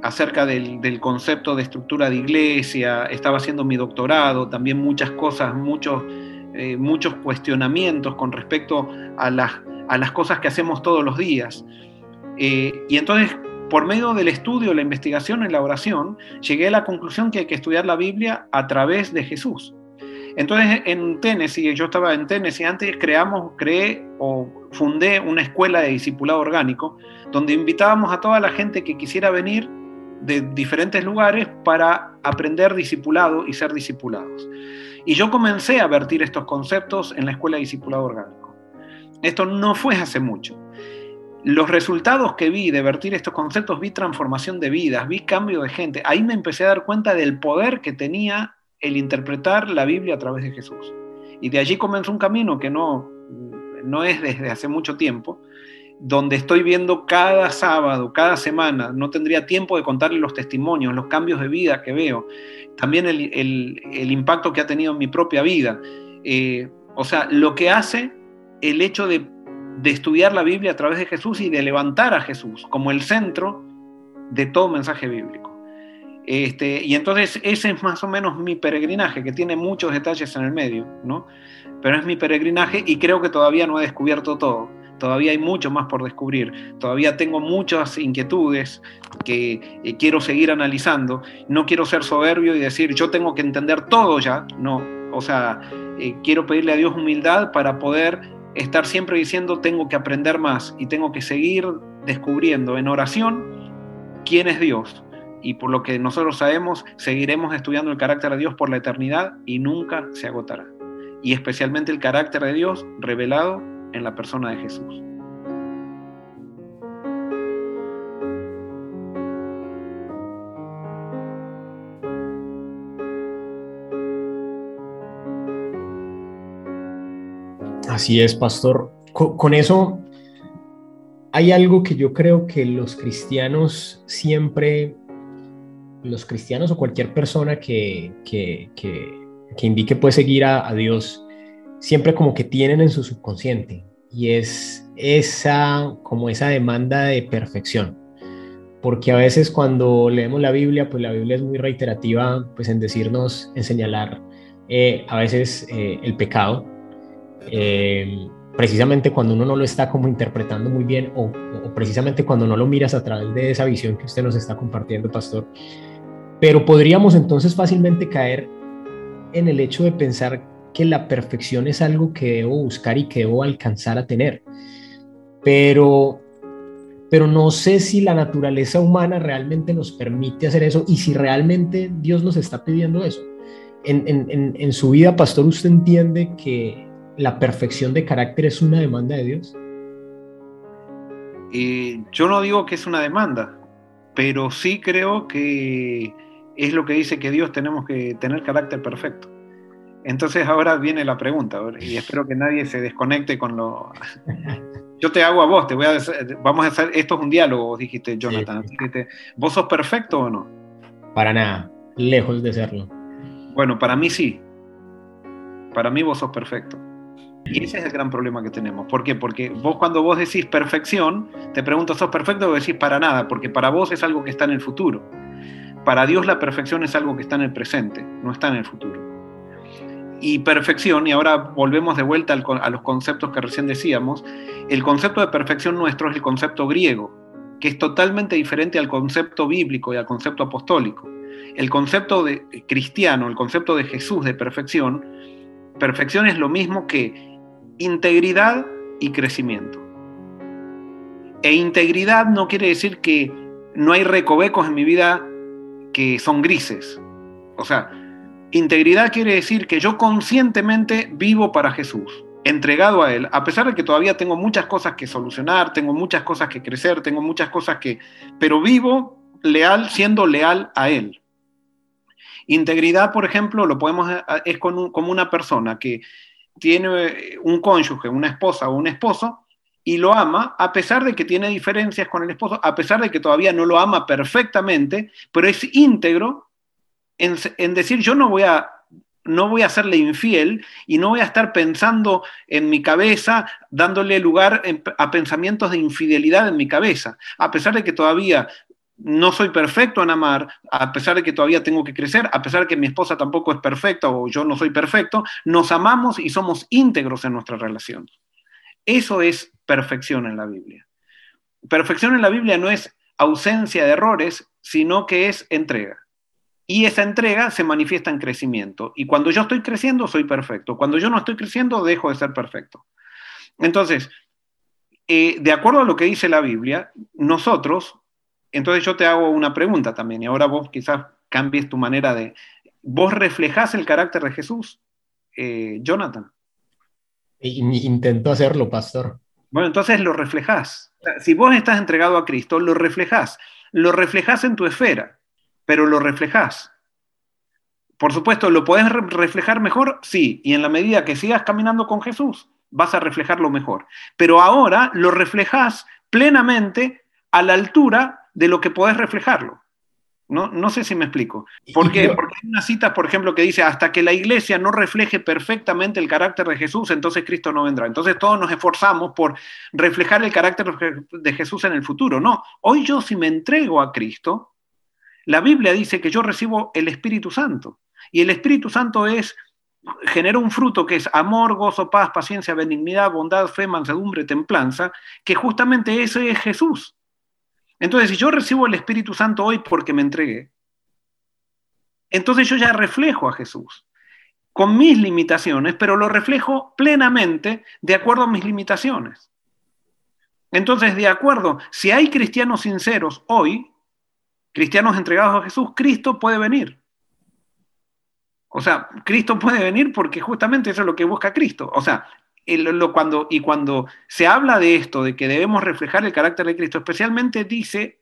acerca del, concepto de estructura de iglesia, estaba haciendo mi doctorado, también muchas cosas, muchos, eh, muchos cuestionamientos con respecto a las a las cosas que hacemos todos los días. Eh, y entonces, por medio del estudio, la investigación y la oración, llegué a la conclusión que hay que estudiar la Biblia a través de Jesús. Entonces, en Tennessee, yo estaba en Tennessee, antes creamos, creé o fundé una escuela de discipulado orgánico, donde invitábamos a toda la gente que quisiera venir de diferentes lugares para aprender discipulado y ser discipulados. Y yo comencé a vertir estos conceptos en la escuela de discipulado orgánico. Esto no fue hace mucho. Los resultados que vi de vertir estos conceptos, vi transformación de vidas, vi cambio de gente. Ahí me empecé a dar cuenta del poder que tenía el interpretar la Biblia a través de Jesús. Y de allí comenzó un camino que no, no es desde hace mucho tiempo, donde estoy viendo cada sábado, cada semana, no tendría tiempo de contarle los testimonios, los cambios de vida que veo, también el, impacto que ha tenido en mi propia vida. Eh, o sea, lo que hace el hecho de, estudiar la Biblia a través de Jesús y de levantar a Jesús como el centro de todo mensaje bíblico. Este, y entonces ese es más o menos mi peregrinaje, que tiene muchos detalles en el medio, ¿no? Pero es mi peregrinaje y creo que todavía no he descubierto todo. Todavía hay mucho más por descubrir. Todavía tengo muchas inquietudes que eh, quiero seguir analizando. No quiero ser soberbio y decir yo tengo que entender todo ya. No. O sea, eh, quiero pedirle a Dios humildad para poder estar siempre diciendo tengo que aprender más y tengo que seguir descubriendo en oración quién es Dios, y por lo que nosotros sabemos, seguiremos estudiando el carácter de Dios por la eternidad y nunca se agotará. Y especialmente el carácter de Dios revelado en la persona de Jesús. Así es, pastor. Con, eso hay algo que yo creo que los cristianos siempre, los cristianos o cualquier persona que, que, que, indique puede seguir a, Dios, siempre como que tienen en su subconsciente y es esa, como esa demanda de perfección. Porque a veces cuando leemos la Biblia, pues la Biblia es muy reiterativa pues en decirnos, en señalar eh, a veces eh, el pecado, eh, precisamente cuando uno no lo está como interpretando muy bien o, precisamente cuando no lo miras a través de esa visión que usted nos está compartiendo, pastor. Pero podríamos entonces fácilmente caer en el hecho de pensar que la perfección es algo que debo buscar y que debo alcanzar a tener. Pero, pero no sé si la naturaleza humana realmente nos permite hacer eso y si realmente Dios nos está pidiendo eso. En, su vida, pastor, usted entiende que la perfección de carácter es una demanda de Dios? Eh, yo no digo que es una demanda, pero sí creo que es lo que dice que Dios tenemos que tener carácter perfecto. Entonces ahora viene la pregunta, y espero que nadie se desconecte con lo... Yo te hago a vos, te voy a vamos a hacer, esto es un diálogo, dijiste Jonathan, ¿vos sos perfecto o no? Para nada, lejos de serlo. Bueno, para mí sí, para mí vos sos perfecto. Y ese es el gran problema que tenemos. ¿Por qué? Porque vos cuando vos decís perfección, te pregunto, ¿sos perfecto? o decís para nada, porque para vos es algo que está en el futuro. Para Dios la perfección es algo que está en el presente, no está en el futuro. Y perfección, y ahora volvemos de vuelta a los conceptos que recién decíamos, el concepto de perfección nuestro es el concepto griego, que es totalmente diferente al concepto bíblico y al concepto apostólico. El concepto de cristiano, el concepto de Jesús de perfección, perfección es lo mismo que integridad y crecimiento. E integridad no quiere decir que no hay recovecos en mi vida que son grises. O sea, integridad quiere decir que yo conscientemente vivo para Jesús, entregado a Él, a pesar de que todavía tengo muchas cosas que solucionar, tengo muchas cosas que crecer, tengo muchas cosas que... pero vivo leal, siendo leal a Él. Integridad, por ejemplo, lo podemos es como una persona que tiene eh, un cónyuge, una esposa o un esposo, y lo ama, a pesar de que tiene diferencias con el esposo, a pesar de que todavía no lo ama perfectamente, pero es íntegro en, decir yo no voy a no voy a serle infiel y no voy a estar pensando en mi cabeza, dándole lugar a pensamientos de infidelidad en mi cabeza, a pesar de que todavía no soy perfecto en amar, a pesar de que todavía tengo que crecer, a pesar de que mi esposa tampoco es perfecta o yo no soy perfecto, nos amamos y somos íntegros en nuestra relación. Eso es perfección en la Biblia. Perfección en la Biblia no es ausencia de errores, sino que es entrega. Y esa entrega se manifiesta en crecimiento. Y cuando yo estoy creciendo, soy perfecto. Cuando yo no estoy creciendo, dejo de ser perfecto. Entonces, eh, de acuerdo a lo que dice la Biblia, nosotros entonces yo te hago una pregunta también, y ahora vos quizás cambies tu manera de... ¿Vos reflejás el carácter de Jesús, eh, Jonathan? Intento hacerlo, pastor. Bueno, entonces lo reflejás. Si vos estás entregado a Cristo, lo reflejás. Lo reflejás en tu esfera, pero lo reflejás. Por supuesto, ¿lo podés reflejar mejor? Sí, y en la medida que sigas caminando con Jesús, vas a reflejarlo mejor. Pero ahora lo reflejás plenamente a la altura de lo que podés reflejarlo. No, no sé si me explico. ¿Por qué? Porque hay una cita, por ejemplo, que dice, hasta que la iglesia no refleje perfectamente el carácter de Jesús, entonces Cristo no vendrá. Entonces todos nos esforzamos por reflejar el carácter de Jesús en el futuro. No, hoy yo si me entrego a Cristo, la Biblia dice que yo recibo el Espíritu Santo. Y el Espíritu Santo es genera un fruto que es amor, gozo, paz, paciencia, benignidad, bondad, fe, mansedumbre, templanza, que justamente ese es Jesús. Entonces, si yo recibo el Espíritu Santo hoy porque me entregué, entonces yo ya reflejo a Jesús con mis limitaciones, pero lo reflejo plenamente de acuerdo a mis limitaciones. Entonces, de acuerdo, si hay cristianos sinceros hoy, cristianos entregados a Jesús, Cristo puede venir. O sea, Cristo puede venir porque justamente eso es lo que busca Cristo. O sea, cuando, y cuando se habla de esto, de que debemos reflejar el carácter de Cristo, especialmente dice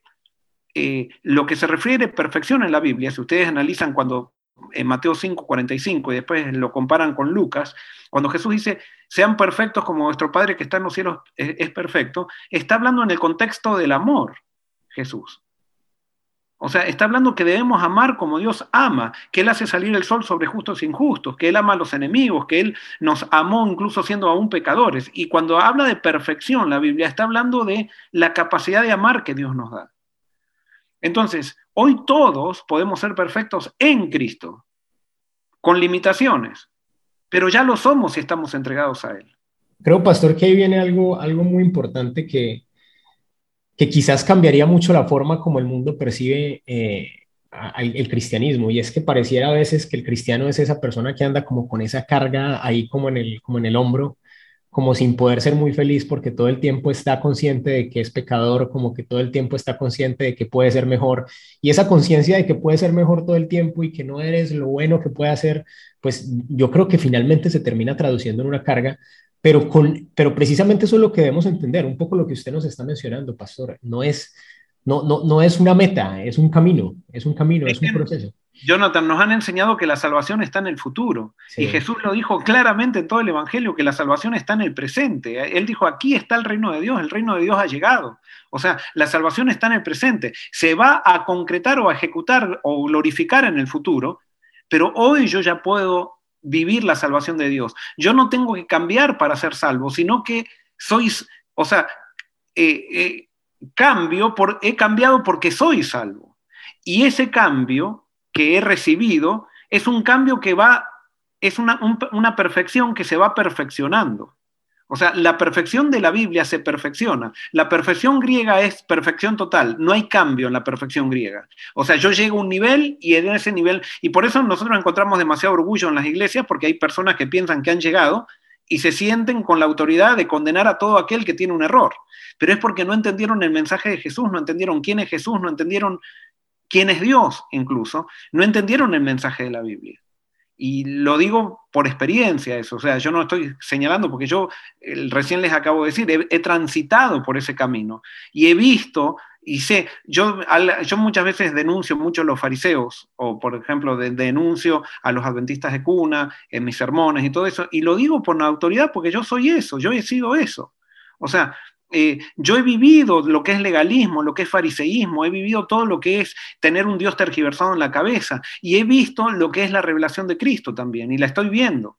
eh, lo que se refiere a perfección en la Biblia. Si ustedes analizan cuando en Mateo 5, 45 y después lo comparan con Lucas, cuando Jesús dice, sean perfectos como vuestro Padre que está en los cielos es perfecto, está hablando en el contexto del amor, Jesús. O sea, está hablando que debemos amar como Dios ama, que Él hace salir el sol sobre justos e injustos, que Él ama a los enemigos, que Él nos amó incluso siendo aún pecadores. Y cuando habla de perfección, la Biblia está hablando de la capacidad de amar que Dios nos da. Entonces, hoy todos podemos ser perfectos en Cristo, con limitaciones, pero ya lo somos si estamos entregados a Él. Creo, pastor, que ahí viene algo, algo muy importante que, que quizás cambiaría mucho la forma como el mundo percibe eh, el cristianismo. Y es que pareciera a veces que el cristiano es esa persona que anda como con esa carga ahí como en el, como en el hombro, como sin poder ser muy feliz porque todo el tiempo está consciente de que es pecador, como que todo el tiempo está consciente de que puede ser mejor. Y esa conciencia de que puede ser mejor todo el tiempo y que no eres lo bueno que puede hacer, pues yo creo que finalmente se termina traduciendo en una carga pero, con, pero precisamente eso es lo que debemos entender, un poco lo que usted nos está mencionando, pastor. No es, no, no, no es una meta, es un camino, es un camino, es, un proceso. Jonathan, nos han enseñado que la salvación está en el futuro. Y Jesús lo dijo claramente en todo el Evangelio, que la salvación está en el presente. Él dijo, aquí está el reino de Dios, el reino de Dios ha llegado. O sea, la salvación está en el presente. Se va a concretar o a ejecutar o glorificar en el futuro, pero hoy yo ya puedo vivir la salvación de Dios. Yo no tengo que cambiar para ser salvo, sino que sois, o sea, eh, eh, cambio por, he cambiado porque soy salvo. Y ese cambio que he recibido es un cambio que va, es una, una perfección que se va perfeccionando. O sea, la perfección de la Biblia se perfecciona. La perfección griega es perfección total. No hay cambio en la perfección griega. O sea, yo llego a un nivel y en ese nivel, y por eso nosotros encontramos demasiado orgullo en las iglesias, porque hay personas que piensan que han llegado y se sienten con la autoridad de condenar a todo aquel que tiene un error. Pero es porque no entendieron el mensaje de Jesús, no entendieron quién es Jesús, no entendieron quién es Dios incluso, no entendieron el mensaje de la Biblia. Y lo digo por experiencia eso, o sea, yo no estoy señalando porque yo recién les acabo de decir, he, transitado por ese camino y he visto y sé, yo, yo muchas veces denuncio mucho a los fariseos, o por ejemplo, denuncio a los adventistas de cuna en mis sermones y todo eso, y lo digo por la autoridad porque yo soy eso, yo he sido eso. O sea, eh, yo he vivido lo que es legalismo, lo que es fariseísmo, he vivido todo lo que es tener un Dios tergiversado en la cabeza y he visto lo que es la revelación de Cristo también y la estoy viendo.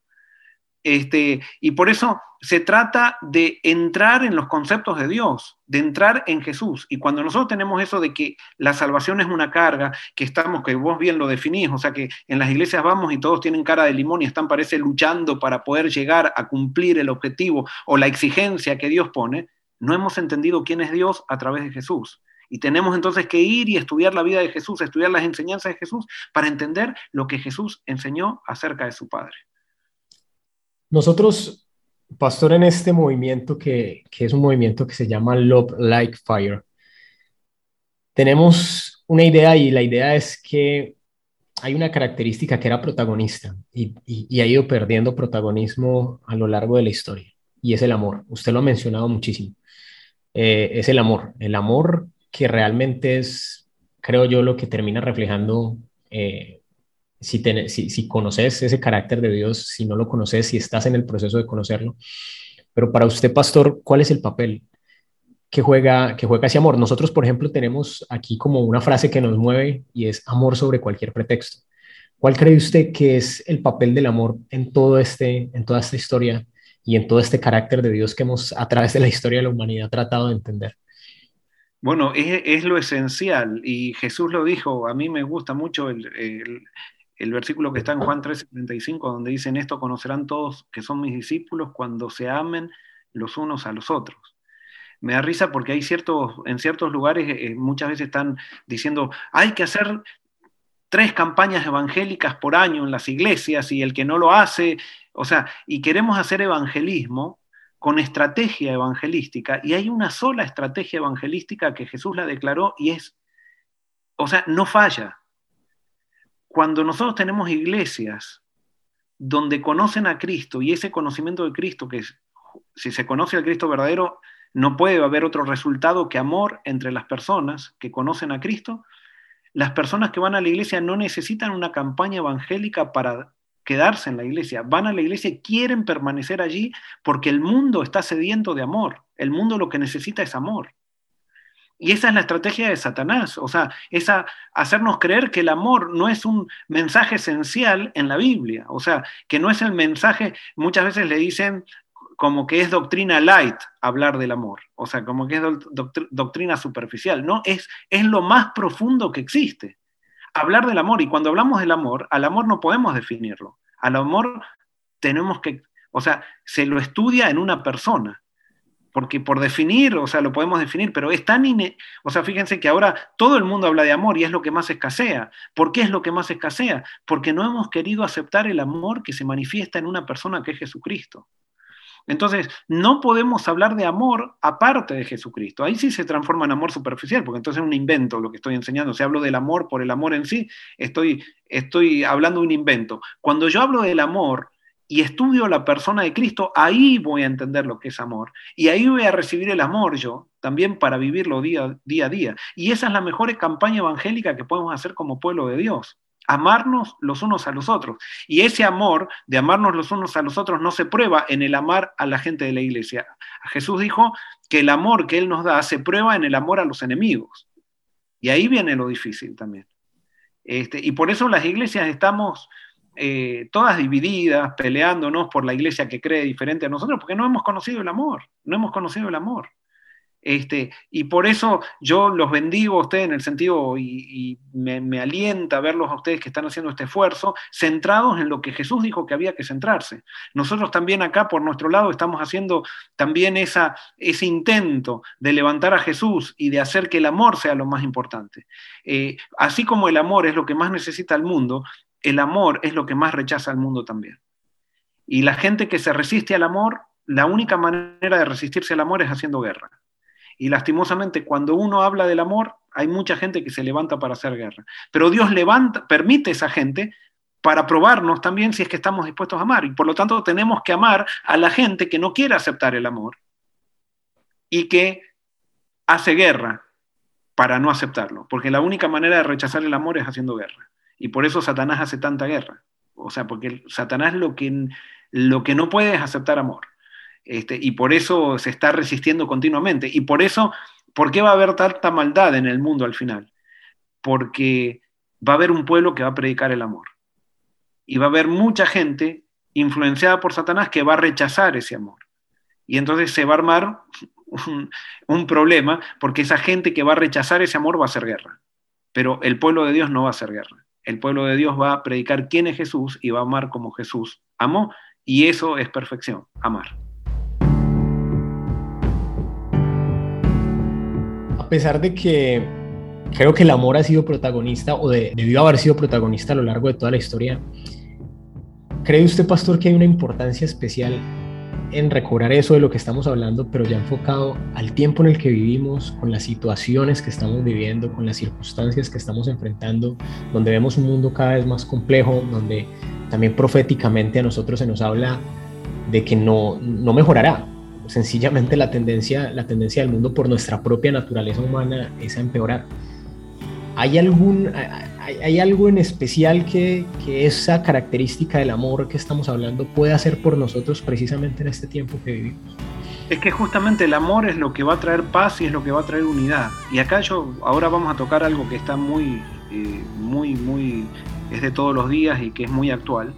Este, y por eso se trata de entrar en los conceptos de Dios, de entrar en Jesús. Y cuando nosotros tenemos eso de que la salvación es una carga, que estamos, que vos bien lo definís, o sea que en las iglesias vamos y todos tienen cara de limón y están, parece, luchando para poder llegar a cumplir el objetivo o la exigencia que Dios pone, no hemos entendido quién es Dios a través de Jesús. Y tenemos entonces que ir y estudiar la vida de Jesús, estudiar las enseñanzas de Jesús para entender lo que Jesús enseñó acerca de su Padre. Nosotros, pastor, en este movimiento que, es un movimiento que se llama Love Like Fire, tenemos una idea y la idea es que hay una característica que era protagonista y ha ido perdiendo protagonismo a lo largo de la historia y es el amor. Usted lo ha mencionado muchísimo. Eh, es el amor, el amor que realmente es, creo yo, lo que termina reflejando, eh, si, si, conoces ese carácter de Dios, si no lo conoces, si estás en el proceso de conocerlo. Pero para usted, pastor, ¿cuál es el papel que juega, que juega ese amor? Nosotros, por ejemplo, tenemos aquí como una frase que nos mueve y es amor sobre cualquier pretexto. ¿Cuál cree usted que es el papel del amor en, todo este, en toda esta historia y en todo este carácter de Dios que hemos a través de la historia de la humanidad tratado de entender. Bueno, es, lo esencial y Jesús lo dijo, a mí me gusta mucho el, versículo que está en Juan 13:35, donde dicen esto conocerán todos que son mis discípulos cuando se amen los unos a los otros. Me da risa porque hay ciertos, en ciertos lugares eh, muchas veces están diciendo, hay que hacer tres campañas evangélicas por año en las iglesias y el que no lo hace o sea, y queremos hacer evangelismo con estrategia evangelística, y hay una sola estrategia evangelística que Jesús la declaró y es o sea, no falla. Cuando nosotros tenemos iglesias donde conocen a Cristo y ese conocimiento de Cristo, que si se conoce al Cristo verdadero, no puede haber otro resultado que amor entre las personas que conocen a Cristo. Las personas que van a la iglesia no necesitan una campaña evangélica para quedarse en la iglesia. Van a la iglesia y quieren permanecer allí porque el mundo está sediento de amor. El mundo lo que necesita es amor. Y esa es la estrategia de Satanás, o sea, esa hacernos creer que el amor no es un mensaje esencial en la Biblia, o sea, que no es el mensaje, muchas veces le dicen como que es doctrina light hablar del amor, o sea, como que es doctrina superficial, no, es, es lo más profundo que existe. Hablar del amor, y cuando hablamos del amor, al amor no podemos definirlo, al amor tenemos que, o sea, se lo estudia en una persona, porque por definir, o sea, lo podemos definir, pero es tan, o sea, fíjense que ahora todo el mundo habla de amor y es lo que más escasea. ¿Por qué es lo que más escasea? Porque no hemos querido aceptar el amor que se manifiesta en una persona que es Jesucristo. Entonces, no podemos hablar de amor aparte de Jesucristo. Ahí sí se transforma en amor superficial, porque entonces es un invento lo que estoy enseñando. Si hablo del amor por el amor en sí, estoy, estoy hablando de un invento. Cuando yo hablo del amor, y estudio la persona de Cristo, ahí voy a entender lo que es amor. Y ahí voy a recibir el amor yo, también para vivirlo día, día a día. Y esa es la mejor campaña evangélica que podemos hacer como pueblo de Dios. Amarnos los unos a los otros. Y ese amor de amarnos los unos a los otros no se prueba en el amar a la gente de la iglesia. Jesús dijo que el amor que Él nos da se prueba en el amor a los enemigos. Y ahí viene lo difícil también. Este, y por eso las iglesias estamos eh, todas divididas, peleándonos por la iglesia que cree diferente a nosotros, porque no hemos conocido el amor, no hemos conocido el amor. Este, y por eso yo los bendigo a ustedes en el sentido y, me, alienta verlos a ustedes que están haciendo este esfuerzo, centrados en lo que Jesús dijo que había que centrarse. Nosotros también acá por nuestro lado estamos haciendo también esa, ese intento de levantar a Jesús y de hacer que el amor sea lo más importante. Eh, así como el amor es lo que más necesita el mundo, el amor es lo que más rechaza al mundo también. Y la gente que se resiste al amor, la única manera de resistirse al amor es haciendo guerra. Y lastimosamente, cuando uno habla del amor, hay mucha gente que se levanta para hacer guerra. Pero Dios levanta, permite a esa gente para probarnos también si es que estamos dispuestos a amar. Y por lo tanto tenemos que amar a la gente que no quiere aceptar el amor y que hace guerra para no aceptarlo. Porque la única manera de rechazar el amor es haciendo guerra. Y por eso Satanás hace tanta guerra. O sea, porque Satanás lo que, lo que no puede es aceptar amor. Este, y por eso se está resistiendo continuamente. Y por eso, ¿por qué va a haber tanta maldad en el mundo al final? Porque va a haber un pueblo que va a predicar el amor. Y va a haber mucha gente influenciada por Satanás que va a rechazar ese amor. Y entonces se va a armar un, un, problema porque esa gente que va a rechazar ese amor va a hacer guerra. Pero el pueblo de Dios no va a hacer guerra el pueblo de Dios va a predicar quién es Jesús y va a amar como Jesús amó, y eso es perfección, amar. A pesar de que creo que el amor ha sido protagonista o debió haber sido protagonista a lo largo de toda la historia, ¿cree usted, pastor, que hay una importancia especial en recobrar eso de lo que estamos hablando, pero ya enfocado al tiempo en el que vivimos, con las situaciones que estamos viviendo, con las circunstancias que estamos enfrentando, donde vemos un mundo cada vez más complejo, donde también proféticamente a nosotros se nos habla de que no, no mejorará. Sencillamente la tendencia, la tendencia del mundo por nuestra propia naturaleza humana es a empeorar. ¿Hay, algún, hay, algo en especial que, que, esa característica del amor que estamos hablando puede hacer por nosotros precisamente en este tiempo que vivimos? Es que justamente el amor es lo que va a traer paz y es lo que va a traer unidad. Y acá yo, ahora vamos a tocar algo que está muy, eh, muy, muy, es de todos los días y que es muy actual.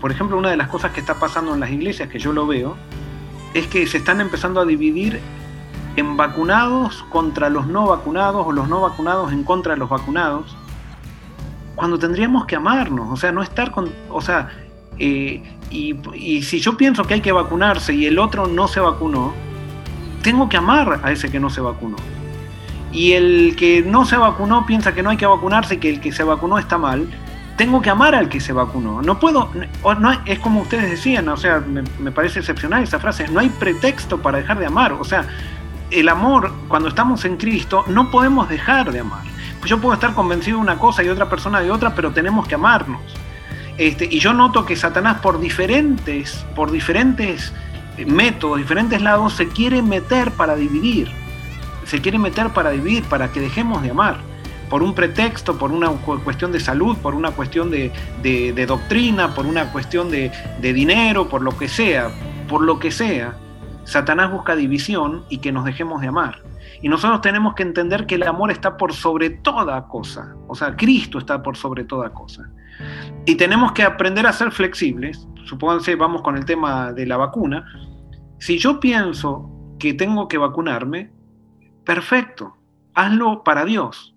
Por ejemplo, una de las cosas que está pasando en las iglesias, que yo lo veo, es que se están empezando a dividir en vacunados contra los no vacunados o los no vacunados en contra de los vacunados, cuando tendríamos que amarnos, o sea, no estar con, o sea, eh, y, y, si yo pienso que hay que vacunarse y el otro no se vacunó, tengo que amar a ese que no se vacunó. Y el que no se vacunó piensa que no hay que vacunarse y que el que se vacunó está mal, tengo que amar al que se vacunó. No puedo, es como ustedes decían, o sea, me, me parece excepcional esa frase, no hay pretexto para dejar de amar, o sea, el amor, cuando estamos en Cristo, no podemos dejar de amar. yo puedo estar convencido de una cosa y otra persona de otra, pero tenemos que amarnos. Este, y yo noto que Satanás por diferentes, por diferentes métodos, diferentes lados, se quiere meter para dividir. Se quiere meter para dividir, para que dejemos de amar. Por un pretexto, por una cuestión de salud, por una cuestión de, doctrina, por una cuestión de, dinero, por lo que sea, por lo que sea. Satanás busca división y que nos dejemos de amar. Y nosotros tenemos que entender que el amor está por sobre toda cosa. O sea, Cristo está por sobre toda cosa. Y tenemos que aprender a ser flexibles. Supónganse, vamos con el tema de la vacuna. Si yo pienso que tengo que vacunarme, perfecto, hazlo para Dios.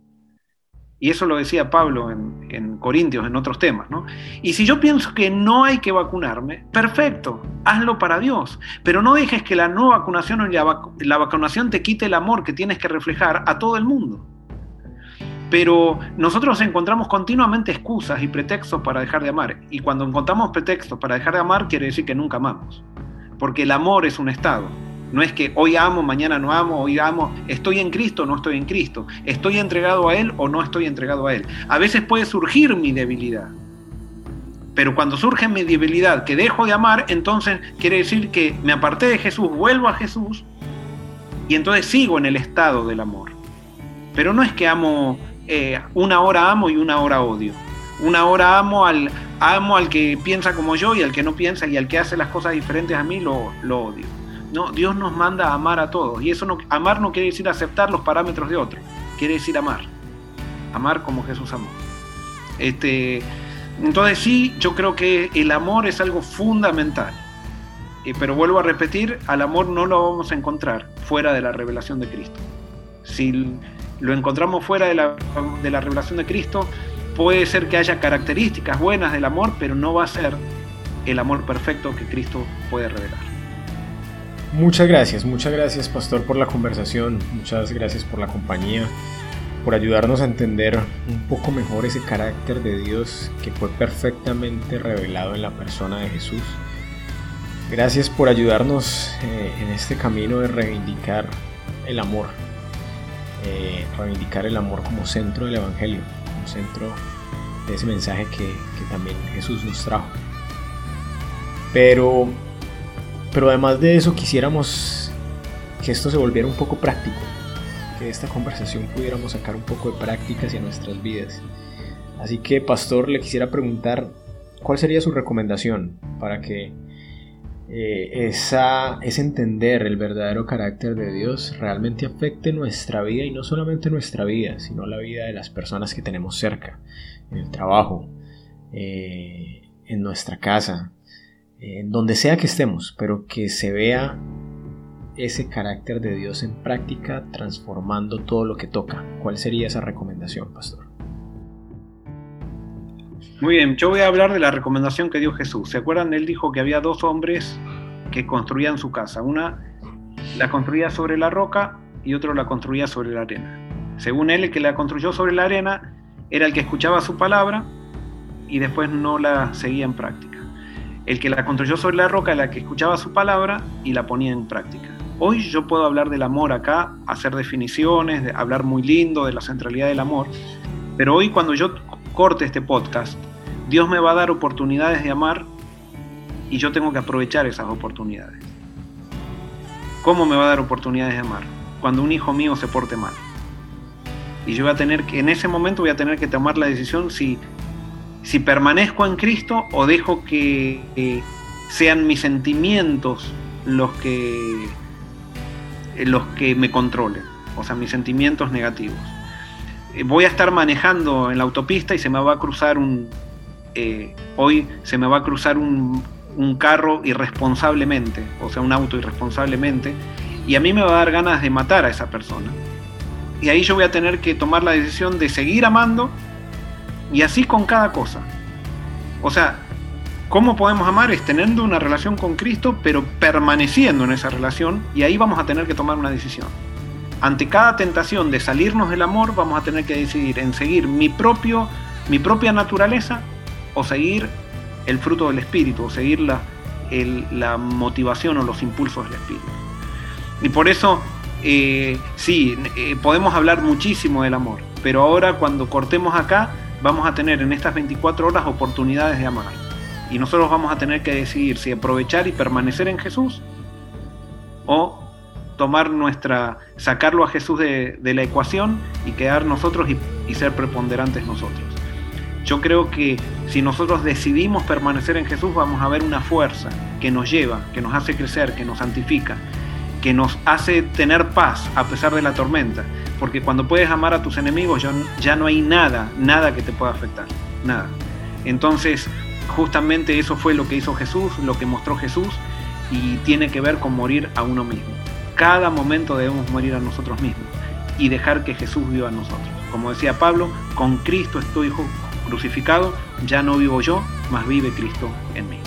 Y eso lo decía Pablo en, Corintios, en otros temas, ¿no? Y si yo pienso que no hay que vacunarme, perfecto, hazlo para Dios. Pero no dejes que la no vacunación o la vacunación te quite el amor que tienes que reflejar a todo el mundo. Pero nosotros encontramos continuamente excusas y pretextos para dejar de amar. Y cuando encontramos pretextos para dejar de amar, quiere decir que nunca amamos. Porque el amor es un estado. No es que hoy amo, mañana no amo, hoy amo, estoy en Cristo no estoy en Cristo, estoy entregado a Él o no estoy entregado a Él. A veces puede surgir mi debilidad. Pero cuando surge mi debilidad que dejo de amar, entonces quiere decir que me aparté de Jesús, vuelvo a Jesús y entonces sigo en el estado del amor. Pero no es que amo eh, una hora amo y una hora odio. Una hora amo al, amo al que piensa como yo y al que no piensa y al que hace las cosas diferentes a mí lo, lo odio. No, Dios nos manda a amar a todos. Y eso no, amar no quiere decir aceptar los parámetros de otro, quiere decir amar. Amar como Jesús amó. Este, entonces sí, yo creo que el amor es algo fundamental. Eh, pero vuelvo a repetir, al amor no lo vamos a encontrar fuera de la revelación de Cristo. Si lo encontramos fuera de la, de la revelación de Cristo, puede ser que haya características buenas del amor, pero no va a ser el amor perfecto que Cristo puede revelar. Muchas gracias, muchas gracias Pastor por la conversación, muchas gracias por la compañía, por ayudarnos a entender un poco mejor ese carácter de Dios que fue perfectamente revelado en la persona de Jesús. Gracias por ayudarnos eh, en este camino de reivindicar el amor, eh, reivindicar el amor como centro del Evangelio, como centro de ese mensaje que, que también Jesús nos trajo. Pero, pero además de eso quisiéramos que esto se volviera un poco práctico, que esta conversación pudiéramos sacar un poco de práctica hacia nuestras vidas. Así que, pastor, le quisiera preguntar cuál sería su recomendación para que eh, esa, ese entender el verdadero carácter de Dios realmente afecte nuestra vida y no solamente nuestra vida, sino la vida de las personas que tenemos cerca, en el trabajo, eh, en nuestra casa, en donde sea que estemos, pero que se vea ese carácter de Dios en práctica transformando todo lo que toca. ¿Cuál sería esa recomendación, pastor? Muy bien, yo voy a hablar de la recomendación que dio Jesús. ¿Se acuerdan? Él dijo que había dos hombres que construían su casa. Una la construía sobre la roca y otro la construía sobre la arena. Según él, el que la construyó sobre la arena era el que escuchaba su palabra y después no la seguía en práctica. El que la construyó sobre la roca el que escuchaba su palabra y la ponía en práctica. Hoy yo puedo hablar del amor acá, hacer definiciones, de hablar muy lindo de la centralidad del amor, pero hoy cuando yo corte este podcast, Dios me va a dar oportunidades de amar y yo tengo que aprovechar esas oportunidades. ¿Cómo me va a dar oportunidades de amar? Cuando un hijo mío se porte mal. Y yo voy a tener que, en ese momento voy a tener que tomar la decisión si, si permanezco en Cristo o dejo que sean mis sentimientos los que, los que me controlen, o sea, mis sentimientos negativos. Voy a estar manejando en la autopista y se me va a cruzar un, eh, hoy se me va a cruzar un, carro irresponsablemente, o sea, un auto irresponsablemente, y a mí me va a dar ganas de matar a esa persona. Y ahí yo voy a tener que tomar la decisión de seguir amando y así con cada cosa. O sea, ¿cómo podemos amar? Es teniendo una relación con Cristo, pero permaneciendo en esa relación y ahí vamos a tener que tomar una decisión. Ante cada tentación de salirnos del amor, vamos a tener que decidir en seguir mi, propio, mi propia naturaleza o seguir el fruto del espíritu, o seguir la, la motivación o los impulsos del espíritu. Y por eso, eh, sí, eh, podemos hablar muchísimo del amor, pero ahora cuando cortemos acá, vamos a tener en estas 24 horas oportunidades de amar. Y nosotros vamos a tener que decidir si aprovechar y permanecer en Jesús o tomar nuestra, sacarlo a Jesús de, la ecuación y quedar nosotros y, ser preponderantes nosotros. Yo creo que si nosotros decidimos permanecer en Jesús, vamos a ver una fuerza que nos lleva, que nos hace crecer, que nos santifica, que nos hace tener paz a pesar de la tormenta. Porque cuando puedes amar a tus enemigos, ya no hay nada, nada que te pueda afectar. Nada. Entonces, justamente eso fue lo que hizo Jesús, lo que mostró Jesús, y tiene que ver con morir a uno mismo. Cada momento debemos morir a nosotros mismos y dejar que Jesús viva en nosotros. Como decía Pablo, con Cristo estoy crucificado, ya no vivo yo, mas vive Cristo en mí.